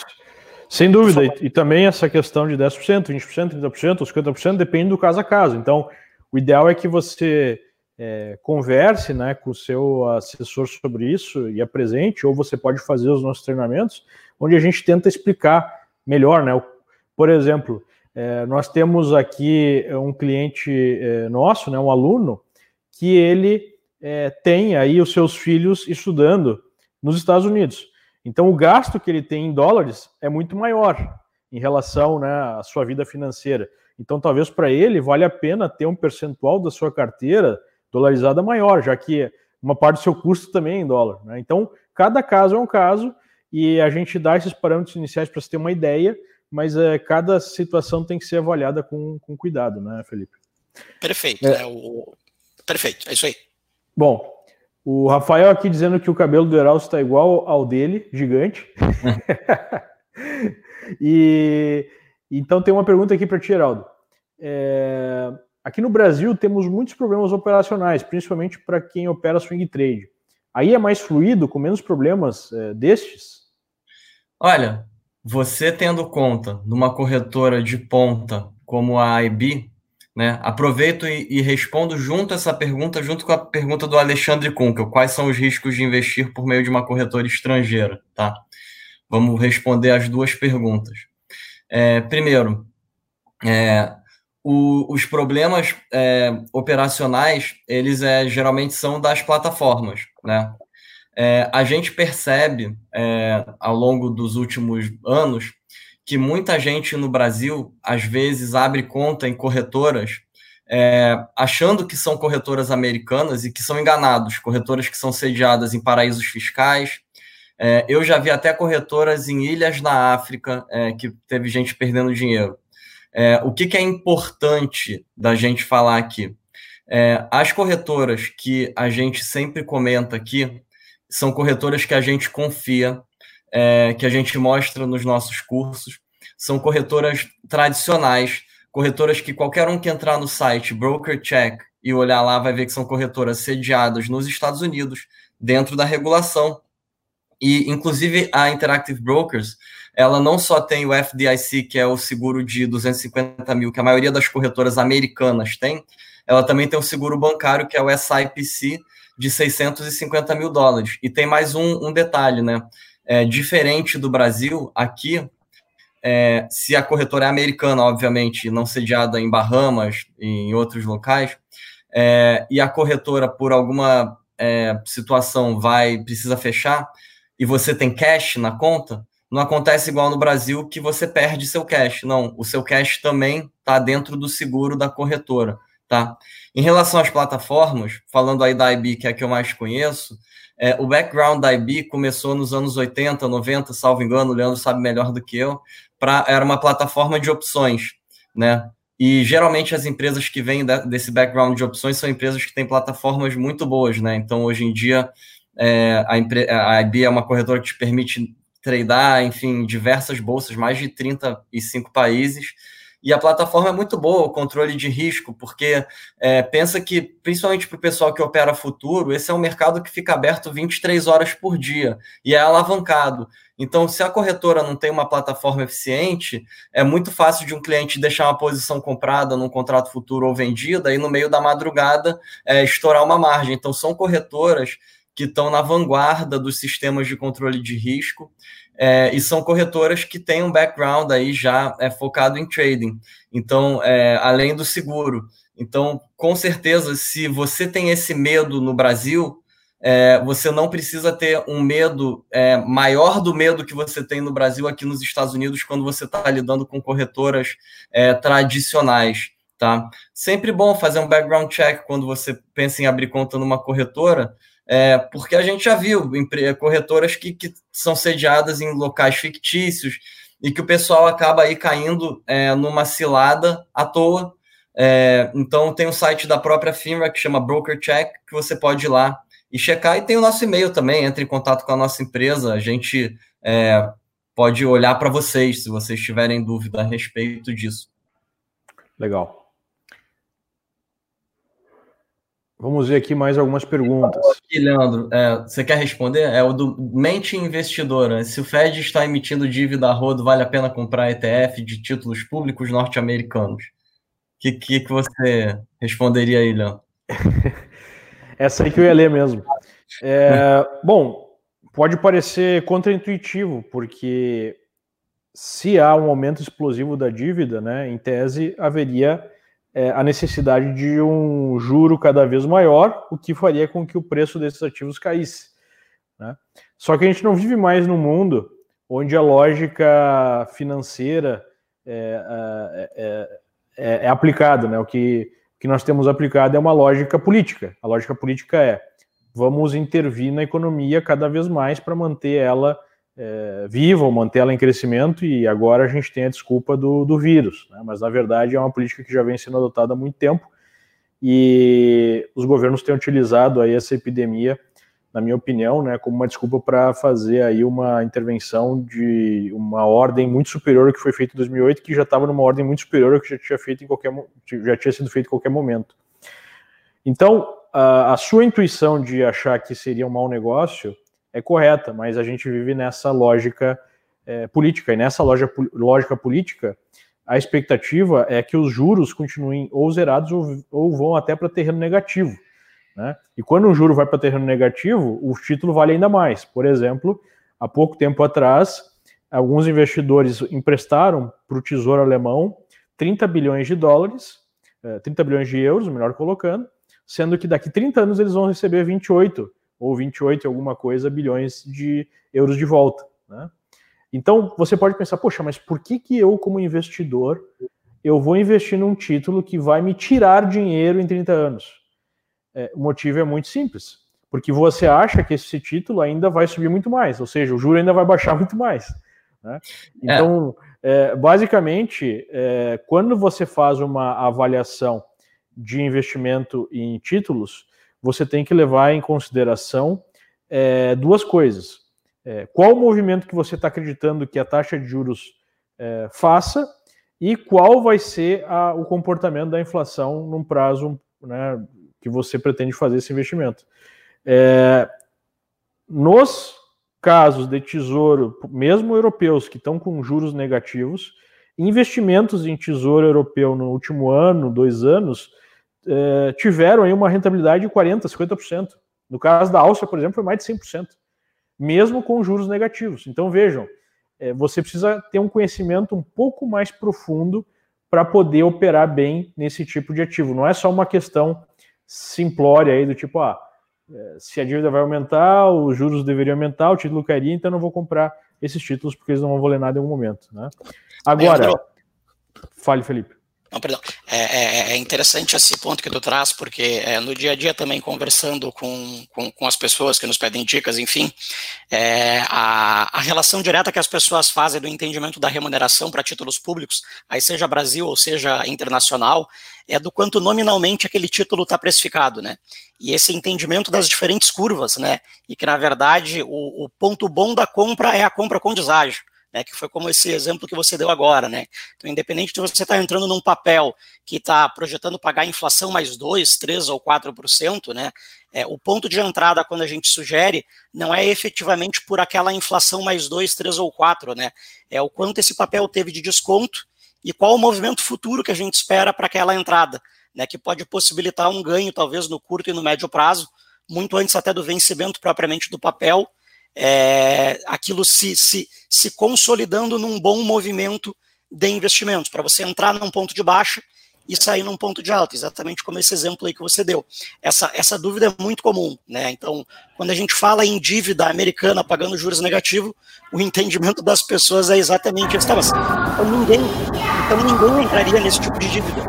Sem dúvida, e, e também essa questão de 10%, 20%, 30%, 50% depende do caso a caso. Então, o ideal é que você é, converse né, com o seu assessor sobre isso e apresente, ou você pode fazer os nossos treinamentos, onde a gente tenta explicar melhor. Né? Por exemplo, é, nós temos aqui um cliente é, nosso, né, um aluno, que ele é, tem aí os seus filhos estudando nos Estados Unidos. Então, o gasto que ele tem em dólares é muito maior em relação né, à sua vida financeira. Então, talvez para ele valha a pena ter um percentual da sua carteira dolarizada maior, já que uma parte do seu custo também é em dólar. Né? Então, cada caso é um caso e a gente dá esses parâmetros iniciais para você ter uma ideia, mas é, cada situação tem que ser avaliada com, com cuidado, né, Felipe? Perfeito, é. é o... perfeito, é isso aí. Bom, o Rafael aqui dizendo que o cabelo do Heraldo está igual ao dele, gigante. e então tem uma pergunta aqui para ti, Heraldo. É, Aqui no Brasil temos muitos problemas operacionais, principalmente para quem opera swing trade. Aí é mais fluido, com menos problemas é, destes? Olha, você tendo conta numa corretora de ponta como a IB, Né? Aproveito e, e, respondo junto essa pergunta, junto com a pergunta do Alexandre Kunkel, quais são os riscos de investir por meio de uma corretora estrangeira, tá? Vamos responder as duas perguntas. É, primeiro, é, o, os problemas é, operacionais, eles é, geralmente são das plataformas, né? É, a gente percebe é, ao longo dos últimos anos que muita gente no Brasil, às vezes, abre conta em corretoras é, achando que são corretoras americanas e que são enganados, corretoras que são sediadas em paraísos fiscais. É, eu já vi até corretoras em ilhas na África é, que teve gente perdendo dinheiro. É, o que, que, é importante da gente falar aqui? É, as corretoras que a gente sempre comenta aqui são corretoras que a gente confia, é, que a gente mostra nos nossos cursos. São corretoras tradicionais, corretoras que qualquer um que entrar no site Broker Check e olhar lá vai ver que são corretoras sediadas nos Estados Unidos, dentro da regulação. E, inclusive, a Interactive Brokers, ela não só tem o FDIC, que é o seguro de 250 mil, que a maioria das corretoras americanas tem, ela também tem o seguro bancário, que é o SIPC, de 650 mil dólares. E tem mais um, um detalhe, né? É, diferente do Brasil, aqui, é, se a corretora é americana, obviamente, não sediada em Bahamas e em outros locais, é, e a corretora, por alguma é, situação, vai precisa fechar, e você tem cash na conta, não acontece igual no Brasil que você perde seu cash. Não, o seu cash também está dentro do seguro da corretora. Tá? Em relação às plataformas, falando aí da IB, que é a que eu mais conheço, é, o background da IB começou nos anos 80, 90, salvo engano, o Leandro sabe melhor do que eu, pra, era uma plataforma de opções, né? E geralmente as empresas que vêm desse background de opções são empresas que têm plataformas muito boas, né? Então, hoje em dia, é, a, a IB é uma corretora que te permite tradar, enfim, diversas bolsas, mais de 35 países, e a plataforma é muito boa, o controle de risco, porque é, pensa que, principalmente para o pessoal que opera futuro, esse é um mercado que fica aberto 23 horas por dia e é alavancado. Então, se a corretora não tem uma plataforma eficiente, é muito fácil de um cliente deixar uma posição comprada num contrato futuro ou vendida e no meio da madrugada é, estourar uma margem. Então, são corretoras que estão na vanguarda dos sistemas de controle de risco é, e são corretoras que têm um background aí já é, focado em trading. Então, é, além do seguro. Então, com certeza, se você tem esse medo no Brasil, é, você não precisa ter um medo é, maior do medo que você tem no Brasil aqui nos Estados Unidos quando você está lidando com corretoras é, tradicionais. Tá? Sempre bom fazer um background check quando você pensa em abrir conta numa corretora, é, porque a gente já viu corretoras que, que são sediadas em locais fictícios e que o pessoal acaba aí caindo é, numa cilada à toa. É, então tem o site da própria FINRA que chama Broker Check, que você pode ir lá e checar. E tem o nosso e-mail também, entre em contato com a nossa empresa. A gente é, pode olhar para vocês se vocês tiverem dúvida a respeito disso. Legal. Vamos ver aqui mais algumas perguntas. Aqui, Leandro, é, você quer responder? É o do Mente Investidora. Se o Fed está emitindo dívida a rodo, vale a pena comprar ETF de títulos públicos norte-americanos? O que, que, que você responderia aí, Leandro? Essa aí que eu ia ler mesmo. É, bom, pode parecer contraintuitivo, porque se há um aumento explosivo da dívida, né, em tese haveria é, a necessidade de um juro cada vez maior, o que faria com que o preço desses ativos caísse. Né? Só que a gente não vive mais num mundo onde a lógica financeira é, é, é, é, é aplicada. Né? O que, que nós temos aplicado é uma lógica política. A lógica política é vamos intervir na economia cada vez mais para manter ela é, viva ou manter ela em crescimento, e agora a gente tem a desculpa do, do vírus. Né? Mas, na verdade, é uma política que já vem sendo adotada há muito tempo, e os governos têm utilizado aí essa epidemia, na minha opinião, né, como uma desculpa para fazer aí uma intervenção de uma ordem muito superior ao que foi feito em 2008, que já estava numa ordem muito superior ao que já tinha feito em qualquer já tinha sido feito em qualquer momento. Então, a, a sua intuição de achar que seria um mau negócio é correta, mas a gente vive nessa lógica é, política, e nessa loja, lógica política, a expectativa é que os juros continuem ou zerados ou, ou vão até para terreno negativo. Né? E quando o juro vai para terreno negativo, o título vale ainda mais. Por exemplo, há pouco tempo atrás, alguns investidores emprestaram para o Tesouro Alemão 30 bilhões de dólares, 30 eh, bilhões de euros, melhor colocando, sendo que daqui 30 anos eles vão receber 28 ou 28 alguma coisa bilhões de euros de volta. Né? Então você pode pensar, poxa, mas por que, que eu, como investidor, eu vou investir num título que vai me tirar dinheiro em 30 anos? É, o motivo é muito simples, porque você acha que esse título ainda vai subir muito mais, ou seja, o juro ainda vai baixar muito mais. Né? É. Então, é. basicamente, é, quando você faz uma avaliação de investimento em títulos, você tem que levar em consideração é, duas coisas é, qual o movimento que você está acreditando que a taxa de juros é, faça e qual vai ser a, o comportamento da inflação num prazo né, que você pretende fazer esse investimento. É, nos casos de tesouro, mesmo europeus que estão com juros negativos, investimentos em tesouro europeu no último ano, dois anos, é, tiveram aí uma rentabilidade de 40%, 50%. No caso da Áustria, por exemplo, foi mais de 100% mesmo com juros negativos. Então vejam, é, você precisa ter um conhecimento um pouco mais profundo para poder operar bem nesse tipo de ativo. Não é só uma questão simplória aí do tipo, ah, é, se a dívida vai aumentar, os juros deveriam aumentar, o título cairia, então eu não vou comprar esses títulos porque eles não vão valer nada em algum momento. Né? Agora, fale, Felipe. Não, perdão. É, é, é, interessante esse ponto que tu traz, porque é, no dia a dia também conversando com, com, com, as pessoas que nos pedem dicas, enfim, é, a, a relação direta que as pessoas fazem do entendimento da remuneração para títulos públicos, aí seja Brasil ou seja internacional, é do quanto nominalmente aquele título está precificado, né? E esse entendimento das diferentes curvas, né? E que, na verdade, o, o ponto bom da compra é a compra com deságio né, que foi como esse exemplo que você deu agora, né? Então, independente de você estar tá entrando num papel que está projetando pagar inflação mais 2, 3 ou 4%, né? É, o ponto de entrada, quando a gente sugere, não é efetivamente por aquela inflação mais 2, 3 ou 4, né? É o quanto esse papel teve de desconto e qual o movimento futuro que a gente espera para aquela entrada, né? Que pode possibilitar um ganho, talvez, no curto e no médio prazo, muito antes até do vencimento propriamente do papel, é, aquilo se, se, se consolidando num bom movimento de investimentos, para você entrar num ponto de baixa e sair num ponto de alta, exatamente como esse exemplo aí que você deu. Essa, essa dúvida é muito comum, né? Então, quando a gente fala em dívida americana pagando juros negativos, o entendimento das pessoas é exatamente esse. Tá, então ninguém, então ninguém entraria nesse tipo de dívida.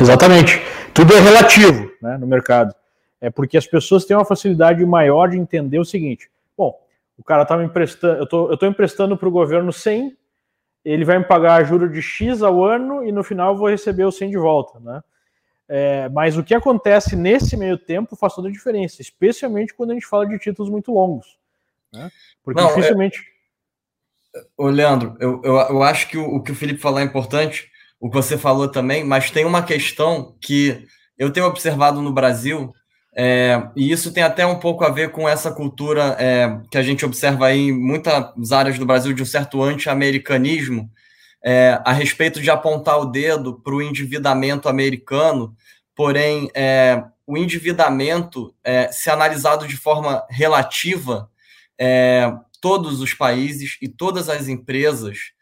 Exatamente. Tudo é relativo né, no mercado. É porque as pessoas têm uma facilidade maior de entender o seguinte: bom, o cara está me emprestando, eu tô, estou emprestando para o governo 100, ele vai me pagar juro de X ao ano e no final eu vou receber o 100 de volta, né? É, mas o que acontece nesse meio tempo faz toda a diferença, especialmente quando a gente fala de títulos muito longos. Né? Porque Não, dificilmente. É... Ô, Leandro, eu, eu, eu acho que o, o, que o Felipe falou é importante, o que você falou também, mas tem uma questão que eu tenho observado no Brasil é, e isso tem até um pouco a ver com essa cultura é, que a gente observa aí em muitas áreas do Brasil de um certo anti-americanismo é, a respeito de apontar o dedo para o endividamento americano, porém é, o endividamento, é, se analisado de forma relativa, é, todos os países e todas as empresas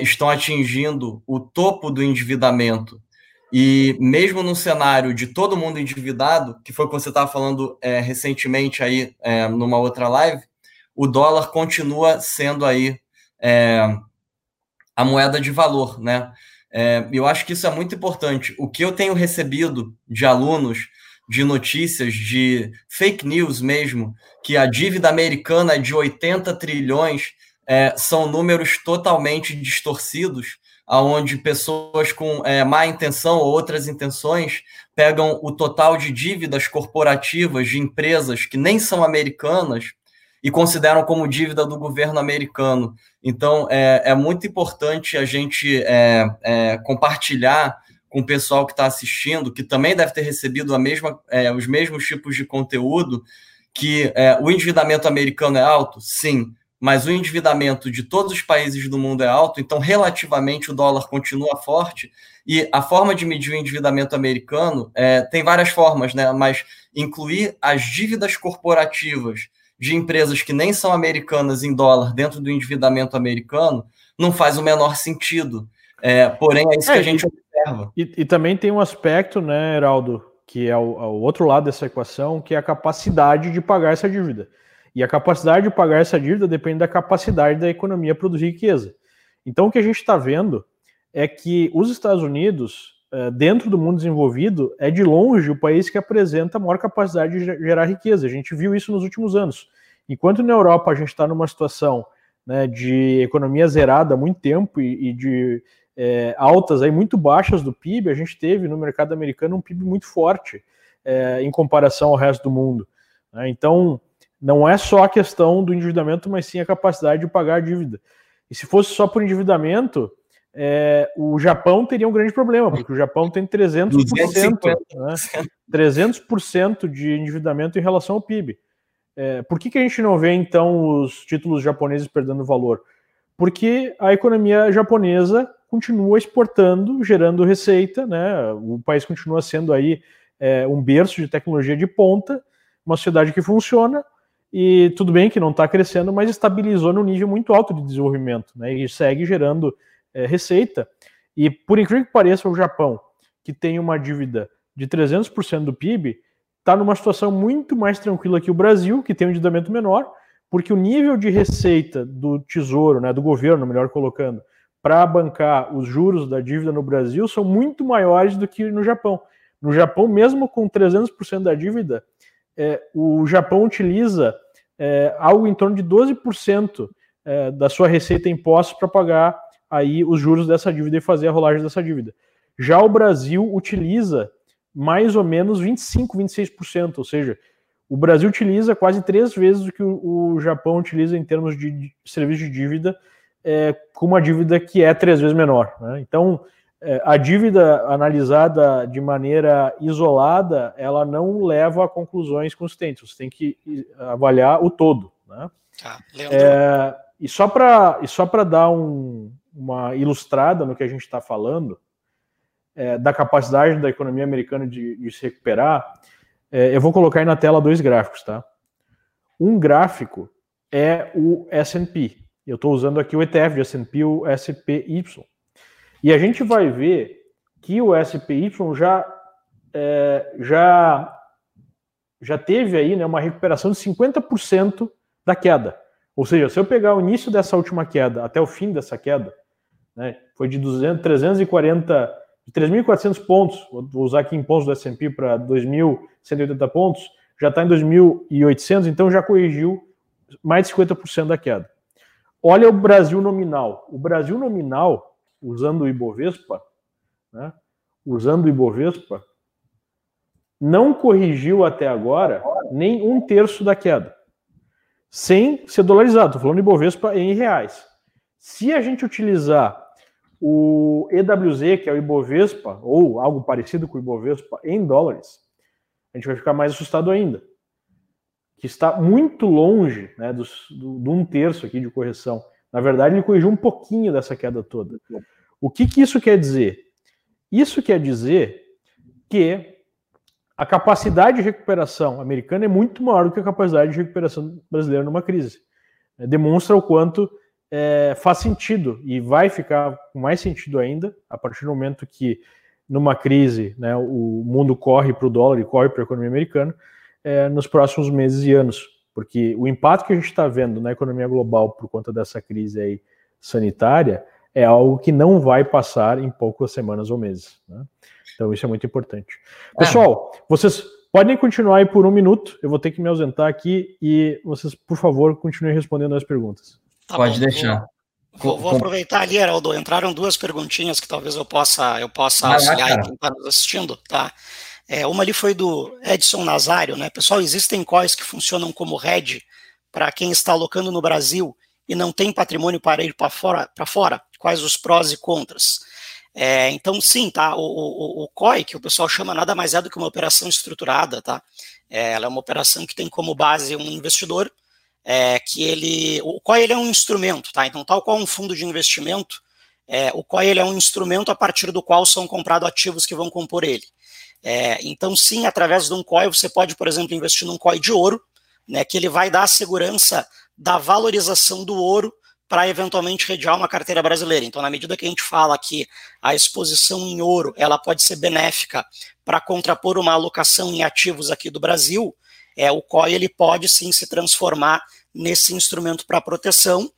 estão atingindo o topo do endividamento. E mesmo num cenário de todo mundo endividado, que foi o que você estava falando é, recentemente aí é, numa outra live, o dólar continua sendo aí é, a moeda de valor, né? É, eu acho que isso é muito importante. O que eu tenho recebido de alunos, de notícias, de fake news mesmo, que a dívida americana é de 80 trilhões, são números totalmente distorcidos aonde pessoas com é, má intenção ou outras intenções pegam o total de dívidas corporativas de empresas que nem são americanas e consideram como dívida do governo americano. Então, é, é muito importante a gente é, é, compartilhar com o pessoal que está assistindo, que também deve ter recebido a mesma, é, os mesmos tipos de conteúdo, que é, o endividamento americano é alto? Sim, mas o endividamento de todos os países do mundo é alto, então relativamente o dólar continua forte. E a forma de medir o endividamento americano é, tem várias formas, né? Mas incluir as dívidas corporativas de empresas que nem são americanas em dólar dentro do endividamento americano não faz o menor sentido. É, porém, é isso é, que a gente observa. E, e, também tem um aspecto, né, Heraldo, que é o, é o outro lado dessa equação, que é a capacidade de pagar essa dívida. E a capacidade de pagar essa dívida depende da capacidade da economia produzir riqueza. Então, o que a gente está vendo é que os Estados Unidos, eh, dentro do mundo desenvolvido, é de longe o país que apresenta a maior capacidade de gerar riqueza. A gente viu isso nos últimos anos. Enquanto na Europa a gente está numa situação né, de economia zerada há muito tempo e, e de é, altas aí muito baixas do PIB, a gente teve no mercado americano um PIB muito forte é, em comparação ao resto do mundo. Né? Então, não é só a questão do endividamento, mas sim a capacidade de pagar a dívida. E se fosse só por endividamento, é, o Japão teria um grande problema, porque o Japão tem 300%, né, 300% de endividamento em relação ao PIB. É, por que, que a gente não vê, então, os títulos japoneses perdendo valor? Porque a economia japonesa continua exportando, gerando receita, né? o país continua sendo aí é, um berço de tecnologia de ponta, uma sociedade que funciona, e tudo bem que não está crescendo, mas estabilizou no nível muito alto de desenvolvimento, né? E segue gerando é, receita. E por incrível que pareça, o Japão, que tem uma dívida de 300% do PIB, está numa situação muito mais tranquila que o Brasil, que tem um endividamento menor, porque o nível de receita do tesouro, né, do governo, melhor colocando, para bancar os juros da dívida no Brasil são muito maiores do que no Japão. No Japão, mesmo com 300% da dívida, é, o Japão utiliza é, algo em torno de 12% é, da sua receita em impostos para pagar aí os juros dessa dívida e fazer a rolagem dessa dívida. Já o Brasil utiliza mais ou menos 25, 26%, ou seja, o Brasil utiliza quase três vezes o que o, o Japão utiliza em termos de, de serviço de dívida, é, com uma dívida que é três vezes menor. Né? Então, a dívida analisada de maneira isolada, ela não leva a conclusões consistentes. Você tem que avaliar o todo. Né? Ah, é, e só para só para dar um, uma ilustrada no que a gente está falando é, da capacidade da economia americana de, de se recuperar, é, eu vou colocar aí na tela dois gráficos, tá? Um gráfico é o S&P. Eu estou usando aqui o ETF de S&P, o SPY. E a gente vai ver que o SPY já, é, já, já teve aí né, uma recuperação de 50% da queda. Ou seja, se eu pegar o início dessa última queda até o fim dessa queda, né, foi de 200, 340, de 3.400 pontos, vou usar aqui em pontos do S&P para 2.180 pontos, já está em 2.800, então já corrigiu mais de 50% da queda. Olha o Brasil nominal. O Brasil nominal usando o Ibovespa, né, usando o Ibovespa, não corrigiu até agora nem um terço da queda, sem ser dolarizado. Estou falando Ibovespa em reais. Se a gente utilizar o EWZ, que é o Ibovespa, ou algo parecido com o Ibovespa, em dólares, a gente vai ficar mais assustado ainda. Que está muito longe né, do, do um terço aqui de correção. Na verdade, ele corrigiu um pouquinho dessa queda toda. O que, que isso quer dizer? Isso quer dizer que a capacidade de recuperação americana é muito maior do que a capacidade de recuperação brasileira numa crise. É, demonstra o quanto é, faz sentido e vai ficar com mais sentido ainda a partir do momento que numa crise né, o mundo corre para o dólar e corre para a economia americana é, nos próximos meses e anos porque o impacto que a gente está vendo na economia global por conta dessa crise aí sanitária é algo que não vai passar em poucas semanas ou meses. Né? Então isso é muito importante. É. Pessoal, vocês podem continuar aí por um minuto. Eu vou ter que me ausentar aqui e vocês, por favor, continuem respondendo as perguntas. Tá Pode bom, deixar. Vou, vou, aproveitar ali, Heraldo. Entraram duas perguntinhas que talvez eu possa eu possa auxiliar quem está nos assistindo, tá? É, uma ali foi do Edson Nazário, né? Pessoal, existem coins que funcionam como hedge para quem está alocando no Brasil e não tem patrimônio para ir para fora, fora? Quais os prós e contras? É, então, sim, tá? O, o, o, COI, que o pessoal chama nada mais é do que uma operação estruturada, tá? É, ela é uma operação que tem como base um investidor é que ele, o COI ele é um instrumento, tá? Então, tal qual um fundo de investimento, é, o COI ele é um instrumento a partir do qual são comprados ativos que vão compor ele. É, então, sim, através de um COI, você pode, por exemplo, investir num COI de ouro, né, que ele vai dar a segurança da valorização do ouro para eventualmente redear uma carteira brasileira. Então, na medida que a gente fala que a exposição em ouro ela pode ser benéfica para contrapor uma alocação em ativos aqui do Brasil, é, o COI ele pode sim se transformar nesse instrumento para proteção,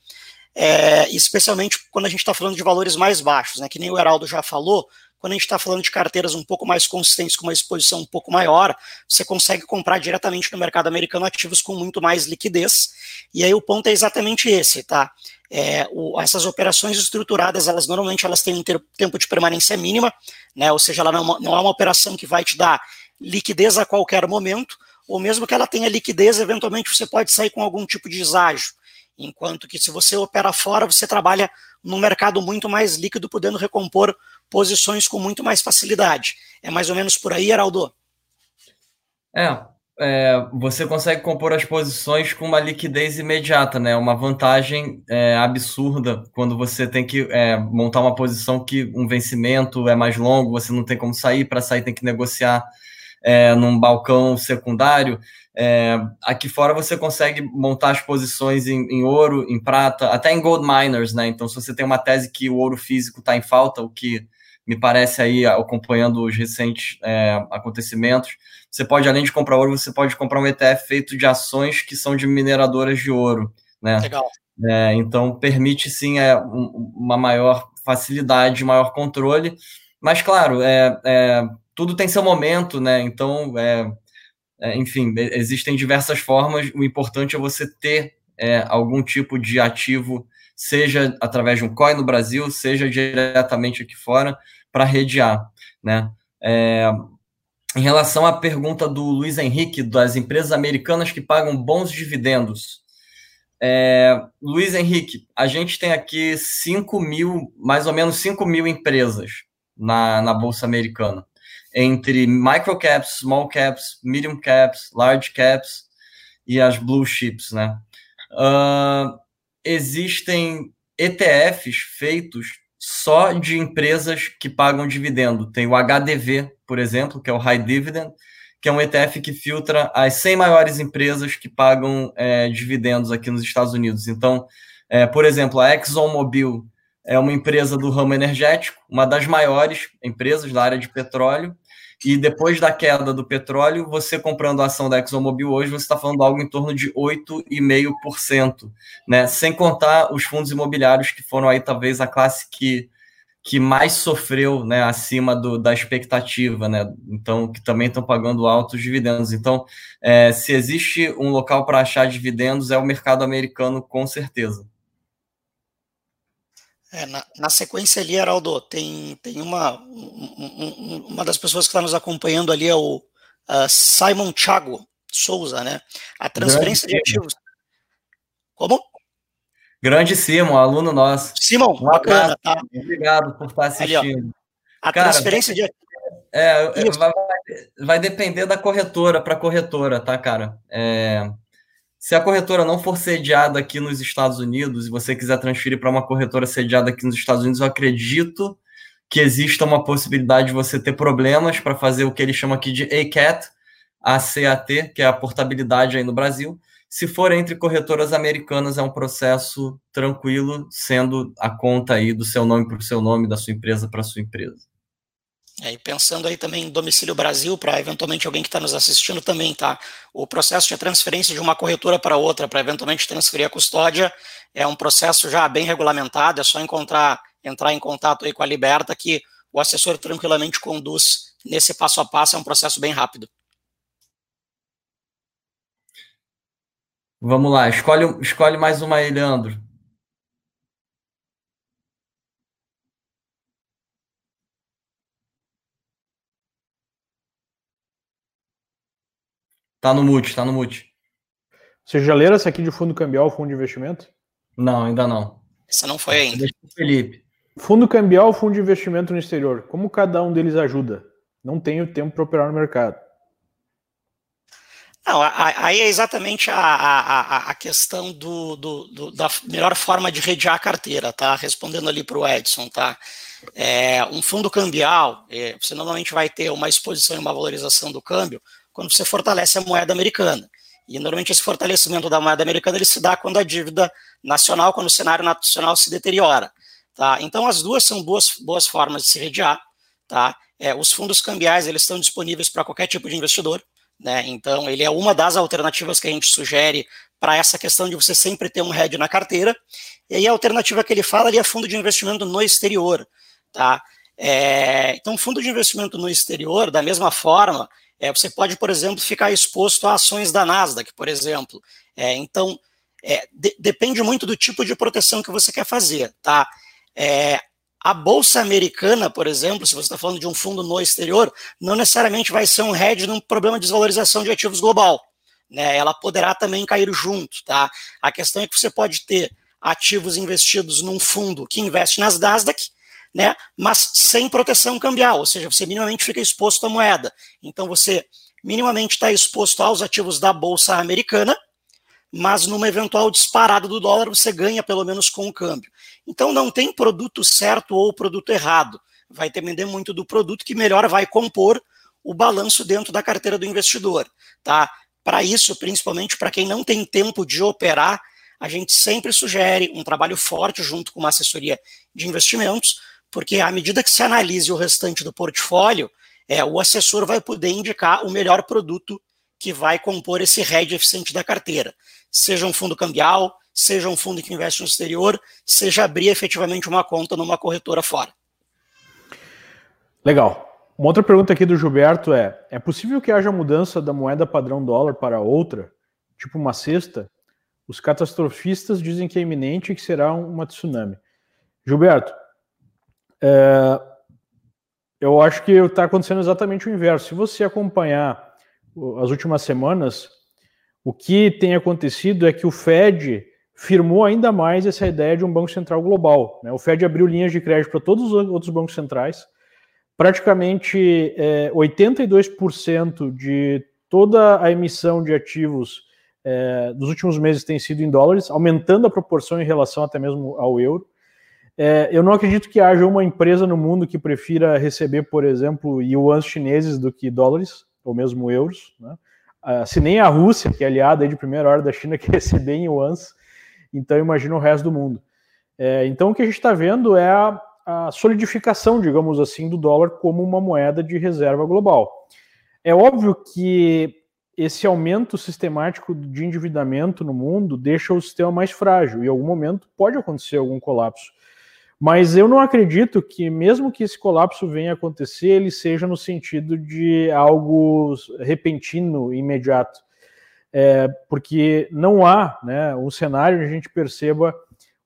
é, especialmente quando a gente está falando de valores mais baixos, né, que nem o Heraldo já falou, quando a gente está falando de carteiras um pouco mais consistentes, com uma exposição um pouco maior, você consegue comprar diretamente no mercado americano ativos com muito mais liquidez. E aí o ponto é exatamente esse, tá? É, o, essas operações estruturadas, elas normalmente elas têm um ter, tempo de permanência mínima, né? Ou seja, ela não, não é uma operação que vai te dar liquidez a qualquer momento, ou mesmo que ela tenha liquidez, eventualmente você pode sair com algum tipo de deságio. Enquanto que se você opera fora, você trabalha num mercado muito mais líquido, podendo recompor posições com muito mais facilidade. É mais ou menos por aí, Heraldo? É, é, você consegue compor as posições com uma liquidez imediata, né? Uma vantagem é, absurda quando você tem que é, montar uma posição que um vencimento é mais longo, você não tem como sair, para sair tem que negociar é, num balcão secundário. É, aqui fora você consegue montar as posições em, em, ouro, em prata, até em gold miners, né? Então, se você tem uma tese que o ouro físico está em falta, o que me parece aí, acompanhando os recentes é, acontecimentos, você pode, além de comprar ouro, você pode comprar um ETF feito de ações que são de mineradoras de ouro, né? Legal. É, então, permite, sim, é, uma maior facilidade, maior controle, mas, claro, é, é tudo tem seu momento, né? Então, é, é, enfim, existem diversas formas, o importante é você ter algum tipo de ativo seja através de um COI no Brasil, seja diretamente aqui fora, para redear. Né? É, em relação à pergunta do Luiz Henrique, das empresas americanas que pagam bons dividendos. É, Luiz Henrique, a gente tem aqui 5 mil, mais ou menos 5 mil empresas na, na Bolsa Americana, entre microcaps, small caps, medium caps, large caps e as blue chips, né? Uh, existem ETFs feitos só de empresas que pagam dividendo. Tem o HDV, por exemplo, que é o High Dividend, que é um ETF que filtra as 100 maiores empresas que pagam é, dividendos aqui nos Estados Unidos. Então, é, por exemplo, a ExxonMobil é uma empresa do ramo energético, uma das maiores empresas da área de petróleo, e depois da queda do petróleo, você comprando a ação da ExxonMobil hoje, você está falando algo em torno de 8,5%, né? Sem contar os fundos imobiliários que foram aí talvez a classe que, que mais sofreu, né, acima do, da expectativa, né? Então, que também estão pagando altos dividendos. Então, é, se existe um local para achar dividendos, é o mercado americano, com certeza. É, na, na, sequência ali, Heraldo, tem, tem uma, um, um, uma das pessoas que está nos acompanhando ali é o uh, Simon Thiago Souza, né? A transferência Grande de ativos. Como? Grande Simon, aluno nosso. Simon, um bacana, tá? Obrigado por estar assistindo. Ali, a Cara, transferência de é, vai, vai, depender da corretora para corretora, tá, cara? É, se a corretora não for sediada aqui nos Estados Unidos e você quiser transferir para uma corretora sediada aqui nos Estados Unidos, eu acredito que exista uma possibilidade de você ter problemas para fazer o que eles chamam aqui de ACAT, ACAT, que é a portabilidade aí no Brasil. Se for entre corretoras americanas, é um processo tranquilo, sendo a conta aí do seu nome para o seu nome, da sua empresa para a sua empresa. É, e pensando aí também em domicílio Brasil, para eventualmente alguém que está nos assistindo também, tá? O processo de transferência de uma corretora para outra, para eventualmente transferir a custódia, é um processo já bem regulamentado, é só encontrar, entrar em contato aí com a Liberta, que o assessor tranquilamente conduz nesse passo a passo, é um processo bem rápido. Vamos lá, escolhe, escolhe mais uma aí, Leandro. Tá no mute, tá no mute. Você já leram essa aqui de fundo cambial, fundo de investimento? Não, ainda não. Essa não foi ainda. Deixa o Felipe. Fundo cambial, fundo de investimento no exterior. Como cada um deles ajuda? Não tenho tempo para operar no mercado. Não, aí é exatamente a, a, a questão do, do, do, da melhor forma de redear a carteira, tá? Respondendo ali para o Edson, tá? É, um fundo cambial, é, você normalmente vai ter uma exposição e uma valorização do câmbio quando você fortalece a moeda americana. E normalmente esse fortalecimento da moeda americana ele se dá quando a dívida nacional, quando o cenário nacional se deteriora. Tá? Então as duas são boas, boas formas de se redear. Tá? É, os fundos cambiais eles estão disponíveis para qualquer tipo de investidor. Né? Então ele é uma das alternativas que a gente sugere para essa questão de você sempre ter um hedge na carteira. E aí a alternativa que ele fala ali é fundo de investimento no exterior. Tá? É, então, fundo de investimento no exterior, da mesma forma, é, você pode, por exemplo, ficar exposto a ações da Nasdaq, por exemplo. É, então, é, de, depende muito do tipo de proteção que você quer fazer. Tá? É, a Bolsa Americana, por exemplo, se você está falando de um fundo no exterior, não necessariamente vai ser um hedge num problema de desvalorização de ativos global. Né? Ela poderá também cair junto. Tá? A questão é que você pode ter ativos investidos num fundo que investe nas Nasdaq, né? Mas sem proteção cambial, ou seja, você minimamente fica exposto à moeda. Então você minimamente está exposto aos ativos da bolsa americana, mas numa eventual disparada do dólar você ganha pelo menos com o câmbio. Então não tem produto certo ou produto errado. Vai depender muito do produto que melhor vai compor o balanço dentro da carteira do investidor, tá? Para isso, principalmente para quem não tem tempo de operar, a gente sempre sugere um trabalho forte junto com uma assessoria de investimentos, porque à medida que se analise o restante do portfólio, é, o assessor vai poder indicar o melhor produto que vai compor esse RED eficiente da carteira. Seja um fundo cambial, seja um fundo que investe no exterior, seja abrir efetivamente uma conta numa corretora fora. Legal. Uma outra pergunta aqui do Gilberto é: é possível que haja mudança da moeda padrão dólar para outra, tipo uma cesta? Os catastrofistas dizem que é iminente e que será uma tsunami. Gilberto, é, eu acho que está acontecendo exatamente o inverso. Se você acompanhar as últimas semanas, o que tem acontecido é que o Fed firmou ainda mais essa ideia de um banco central global. Né? O Fed abriu linhas de crédito para todos os outros bancos centrais. Praticamente é, 82% de toda a emissão de ativos é, dos últimos meses tem sido em dólares, aumentando a proporção em relação até mesmo ao euro. É, eu não acredito que haja uma empresa no mundo que prefira receber, por exemplo, yuans chineses do que dólares, ou mesmo euros. Né? Ah, se nem a Rússia, que é aliada de primeira hora da China, quer receber em yuans, então imagina o resto do mundo. É, então o que a gente está vendo é a, a solidificação, digamos assim, do dólar como uma moeda de reserva global. É óbvio que esse aumento sistemático de endividamento no mundo deixa o sistema mais frágil e em algum momento pode acontecer algum colapso. Mas eu não acredito que, mesmo que esse colapso venha a acontecer, ele seja no sentido de algo repentino, imediato. É, porque não há né, um cenário onde a gente perceba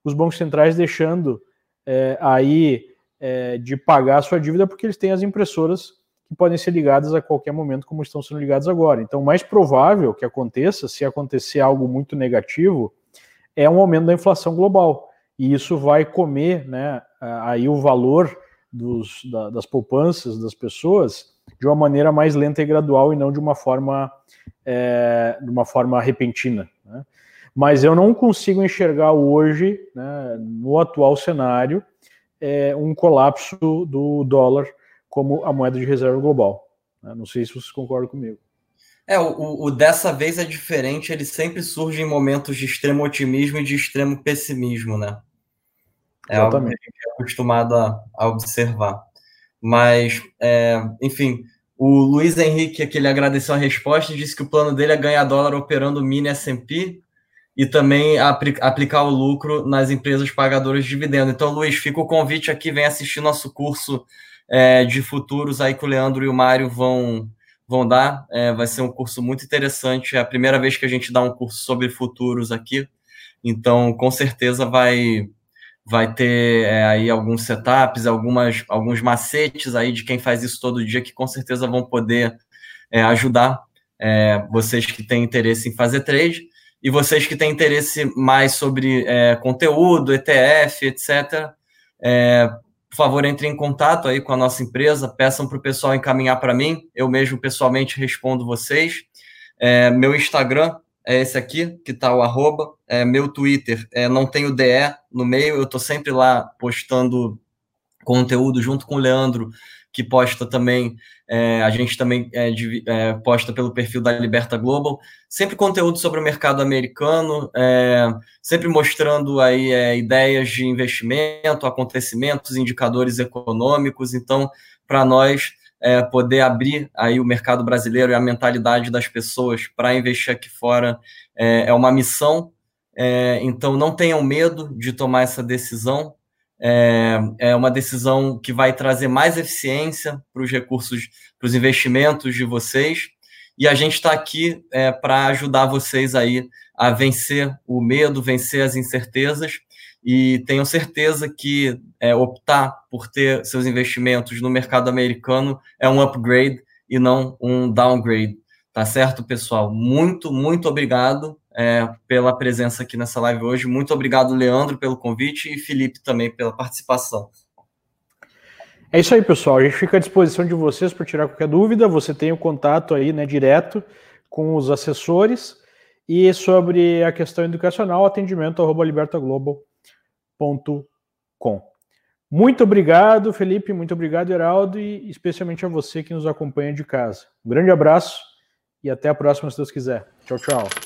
os bancos centrais deixando é, aí é, de pagar a sua dívida porque eles têm as impressoras que podem ser ligadas a qualquer momento, como estão sendo ligadas agora. Então, o mais provável que aconteça, se acontecer algo muito negativo, é um aumento da inflação global e isso vai comer né, aí o valor dos, da, das poupanças das pessoas de uma maneira mais lenta e gradual e não de uma forma, é, de uma forma repentina. Né? Mas eu não consigo enxergar hoje, né, no atual cenário, é, um colapso do dólar como a moeda de reserva global. Né? Não sei se vocês concordam comigo. É, o, o, dessa vez é diferente, ele sempre surge em momentos de extremo otimismo e de extremo pessimismo, né? É Exatamente. algo que a gente é acostumado a, a observar. Mas, é, enfim, o Luiz Henrique, que ele agradeceu a resposta, disse que o plano dele é ganhar dólar operando mini S&P e também apl aplicar o lucro nas empresas pagadoras de dividendo. Então, Luiz, fica o convite aqui, vem assistir nosso curso é, de futuros aí que o Leandro e o Mário vão vão dar. É, vai ser um curso muito interessante. É a primeira vez que a gente dá um curso sobre futuros aqui. Então, com certeza vai vai ter é, aí alguns setups, algumas, alguns macetes aí de quem faz isso todo dia que com certeza vão poder é, ajudar é, vocês que têm interesse em fazer trade e vocês que têm interesse mais sobre é, conteúdo, ETF, etc. É, por favor, entre em contato aí com a nossa empresa, peçam para o pessoal encaminhar para mim, eu mesmo pessoalmente respondo vocês. É, meu Instagram é esse aqui, que está o arroba. É, meu Twitter. É, não tem o DE no meio, eu estou sempre lá postando conteúdo junto com o Leandro, que posta também, é, a gente também é, de, é, posta pelo perfil da Liberta Global, sempre conteúdo sobre o mercado americano, é, sempre mostrando aí é, ideias de investimento, acontecimentos, indicadores econômicos, então, para nós, é, poder abrir aí o mercado brasileiro e a mentalidade das pessoas para investir aqui fora é, é uma missão. É, então, não tenham medo de tomar essa decisão. É, é uma decisão que vai trazer mais eficiência para os recursos, para os investimentos de vocês. E a gente está aqui é, para ajudar vocês aí a vencer o medo, vencer as incertezas e tenho certeza que é, optar por ter seus investimentos no mercado americano é um upgrade e não um downgrade. Tá certo, pessoal? Muito, muito obrigado é, pela presença aqui nessa live hoje. Muito obrigado, Leandro, pelo convite e Felipe também pela participação. É isso aí, pessoal. A gente fica à disposição de vocês para tirar qualquer dúvida. Você tem o contato aí, né, direto com os assessores. E sobre a questão educacional, atendimento arroba libertaglobal.com com. Muito obrigado, Felipe, muito obrigado, Heraldo, e especialmente a você que nos acompanha de casa. Um grande abraço e até a próxima, se Deus quiser. Tchau, tchau.